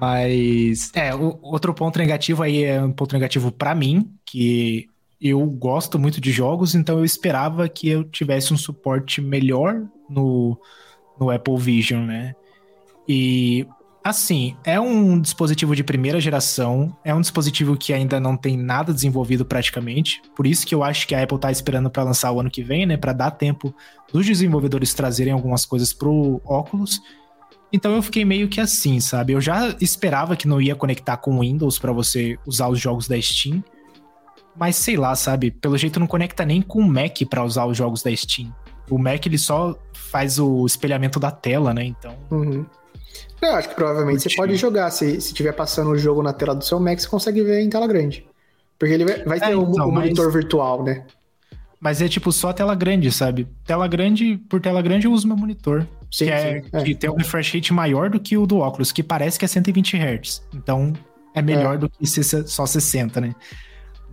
Mas, é, o, outro ponto negativo aí é um ponto negativo para mim, que eu gosto muito de jogos, então eu esperava que eu tivesse um suporte melhor no, no Apple Vision, né? E assim, é um dispositivo de primeira geração, é um dispositivo que ainda não tem nada desenvolvido praticamente. Por isso que eu acho que a Apple tá esperando para lançar o ano que vem, né, para dar tempo dos desenvolvedores trazerem algumas coisas pro óculos. Então eu fiquei meio que assim, sabe? Eu já esperava que não ia conectar com o Windows para você usar os jogos da Steam. Mas sei lá, sabe? Pelo jeito não conecta nem com o Mac para usar os jogos da Steam. O Mac ele só faz o espelhamento da tela, né? Então. Uhum. Eu acho que provavelmente você pode jogar. Se, se tiver passando o jogo na tela do seu Mac, você consegue ver em tela grande. Porque ele vai, vai é, ter um, então, um mas... monitor virtual, né? Mas é tipo só tela grande, sabe? Tela grande, por tela grande eu uso meu monitor. Sim, que, é, é. que tem um refresh rate maior do que o do óculos, que parece que é 120 Hz. Então é melhor é. do que só 60, né?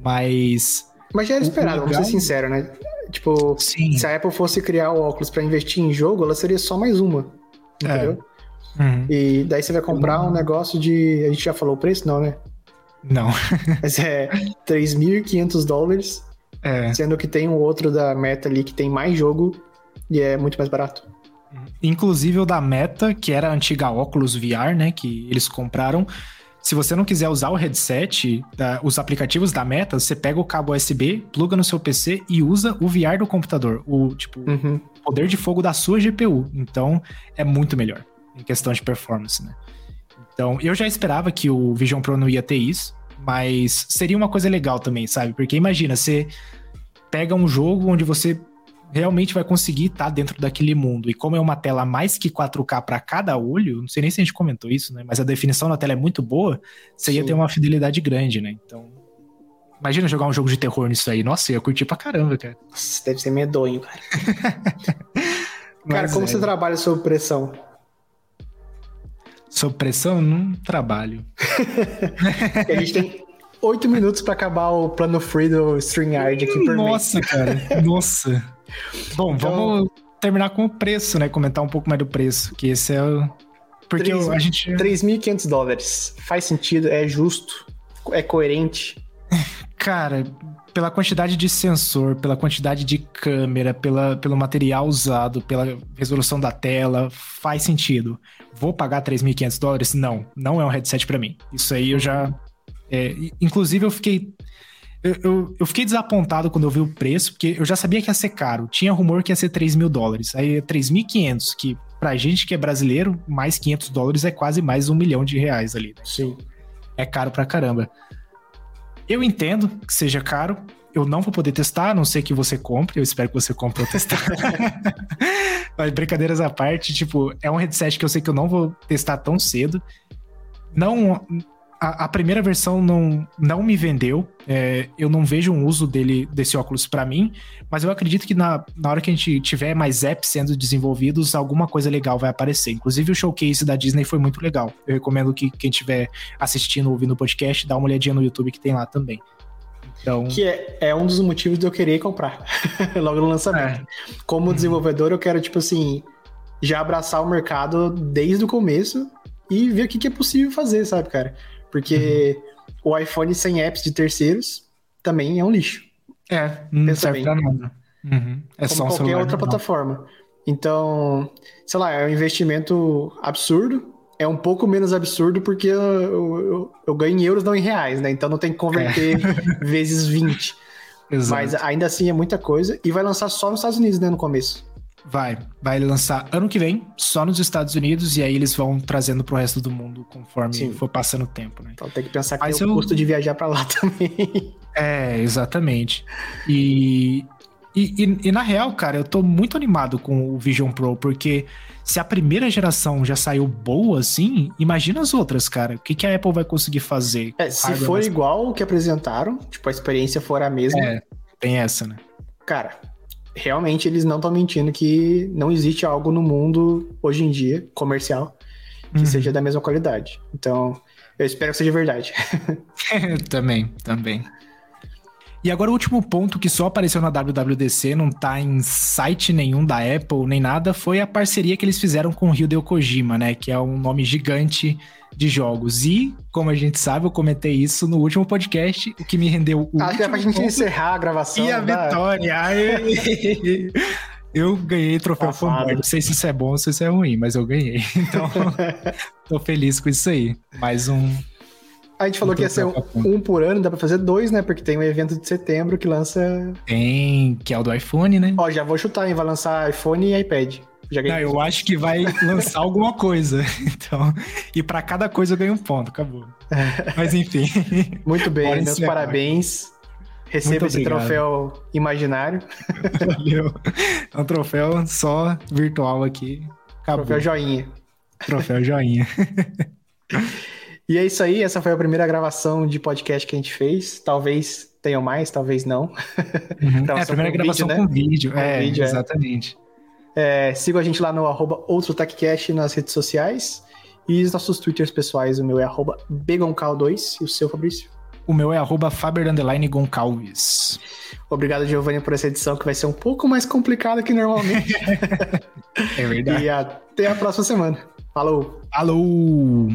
Mas. Mas já era esperado, legal... vamos ser sinceros, né? Tipo, Sim. se a Apple fosse criar o óculos para investir em jogo, ela seria só mais uma. Entendeu? É. Uhum. E daí você vai comprar um negócio de. A gente já falou o preço, não, né? Não. *laughs* Mas é 3.500 dólares. É. Sendo que tem um outro da Meta ali que tem mais jogo e é muito mais barato. Inclusive o da Meta, que era a antiga Oculus VR, né? Que eles compraram se você não quiser usar o headset, os aplicativos da Meta, você pega o cabo USB, pluga no seu PC e usa o VR do computador, o tipo uhum. poder de fogo da sua GPU. Então é muito melhor em questão de performance, né? Então eu já esperava que o Vision Pro não ia ter isso, mas seria uma coisa legal também, sabe? Porque imagina, você pega um jogo onde você realmente vai conseguir estar tá dentro daquele mundo. E como é uma tela mais que 4K para cada olho, não sei nem se a gente comentou isso, né? Mas a definição da tela é muito boa, você Sim. ia ter uma fidelidade grande, né? Então. Imagina jogar um jogo de terror nisso aí. Nossa, eu ia curtir pra caramba, cara. Nossa, deve ser medonho, cara. *laughs* cara, como é. você trabalha sob pressão? Sob pressão? Não trabalho. *laughs* a gente tem oito minutos para acabar o plano free do StreamYard aqui por Nossa, cara. Nossa. Bom, então, vamos terminar com o preço, né? Comentar um pouco mais do preço, que esse é o... Porque 3, a gente... 3.500 dólares. Faz sentido, é justo, é coerente. *laughs* Cara, pela quantidade de sensor, pela quantidade de câmera, pela, pelo material usado, pela resolução da tela, faz sentido. Vou pagar 3.500 dólares? Não, não é um headset para mim. Isso aí eu já... É, inclusive eu fiquei eu, eu, eu, fiquei desapontado quando eu vi o preço, porque eu já sabia que ia ser caro. Tinha rumor que ia ser 3 mil dólares. Aí é 3.500, que pra gente que é brasileiro, mais 500 dólares é quase mais um milhão de reais ali. Né? Sim. É caro pra caramba. Eu entendo que seja caro. Eu não vou poder testar, a não ser que você compre. Eu espero que você compre pra testar. *laughs* Mas brincadeiras à parte, tipo, é um headset que eu sei que eu não vou testar tão cedo. Não, a, a, primeira versão não, não me vendeu. É, eu não vejo um uso dele desse óculos para mim, mas eu acredito que na, na hora que a gente tiver mais apps sendo desenvolvidos, alguma coisa legal vai aparecer. Inclusive o showcase da Disney foi muito legal. Eu recomendo que quem estiver assistindo ou ouvindo o podcast, dá uma olhadinha no YouTube que tem lá também. Então... Que é, é um dos motivos de eu querer comprar *laughs* logo no lançamento. É. Como uhum. desenvolvedor, eu quero, tipo assim, já abraçar o mercado desde o começo e ver o que, que é possível fazer, sabe, cara? Porque uhum. o iPhone sem apps de terceiros também é um lixo. É, não Pensa serve bem. pra nada. Uhum. É Como só qualquer outra plataforma. Então, sei lá, é um investimento absurdo. É um pouco menos absurdo porque eu, eu, eu ganho em euros, não em reais, né? Então não tem que converter é. *laughs* vezes 20. Exato. Mas ainda assim é muita coisa. E vai lançar só nos Estados Unidos, né? No começo. Vai. Vai lançar ano que vem, só nos Estados Unidos, e aí eles vão trazendo pro resto do mundo conforme Sim. for passando o tempo, né? Então tem que pensar que Mas tem eu... o custo de viajar para lá *laughs* também. É, exatamente. E, e, e, e, na real, cara, eu tô muito animado com o Vision Pro, porque se a primeira geração já saiu boa assim, imagina as outras, cara. O que, que a Apple vai conseguir fazer? É, se for igual o que apresentaram, tipo, a experiência for a mesma. É, tem essa, né? Cara, realmente eles não estão mentindo que não existe algo no mundo hoje em dia, comercial, que uhum. seja da mesma qualidade. Então, eu espero que seja verdade. *laughs* também, também. E agora o último ponto que só apareceu na WWDC, não tá em site nenhum da Apple nem nada, foi a parceria que eles fizeram com o Hideo Kojima, né? Que é um nome gigante de jogos. E, como a gente sabe, eu comentei isso no último podcast, o que me rendeu o. Até pra gente encerrar a gravação. E a né? vitória. *laughs* Eu ganhei troféu fanboy. Não sei se isso é bom ou se isso é ruim, mas eu ganhei. *laughs* Então, tô feliz com isso aí. Mais um. A gente falou um que ia ser um, um, por ano, dá pra fazer dois, né? Porque tem um evento de setembro que lança. Tem, que é o do iPhone, né? Ó, já vou chutar, hein? Vai lançar iPhone e iPad. Já Não, eu acho que vai lançar alguma coisa. *laughs* Então, e para cada coisa eu ganho um ponto, acabou. Mas enfim. Muito bem, meus parabéns. Receba esse troféu imaginário. *laughs* Valeu. É um troféu só virtual aqui. Acabou. Troféu joinha. Troféu joinha. e é isso aí, essa foi a primeira gravação de podcast que a gente fez. Talvez tenham mais, talvez não. Uhum. é a primeira gravação vídeo, né? com vídeo. Com é, vídeo, é. exatamente. É, siga a gente lá no arroba OutroTechCast nas redes sociais. E os nossos twitters pessoais, o meu é arroba Begoncal2 e o seu, Fabrício? O meu é arroba Faber Goncalves. Obrigado, Giovanni, por essa edição que vai ser um pouco mais complicada que normalmente. *laughs* é verdade. *laughs* E até a próxima semana. Falou! Falou!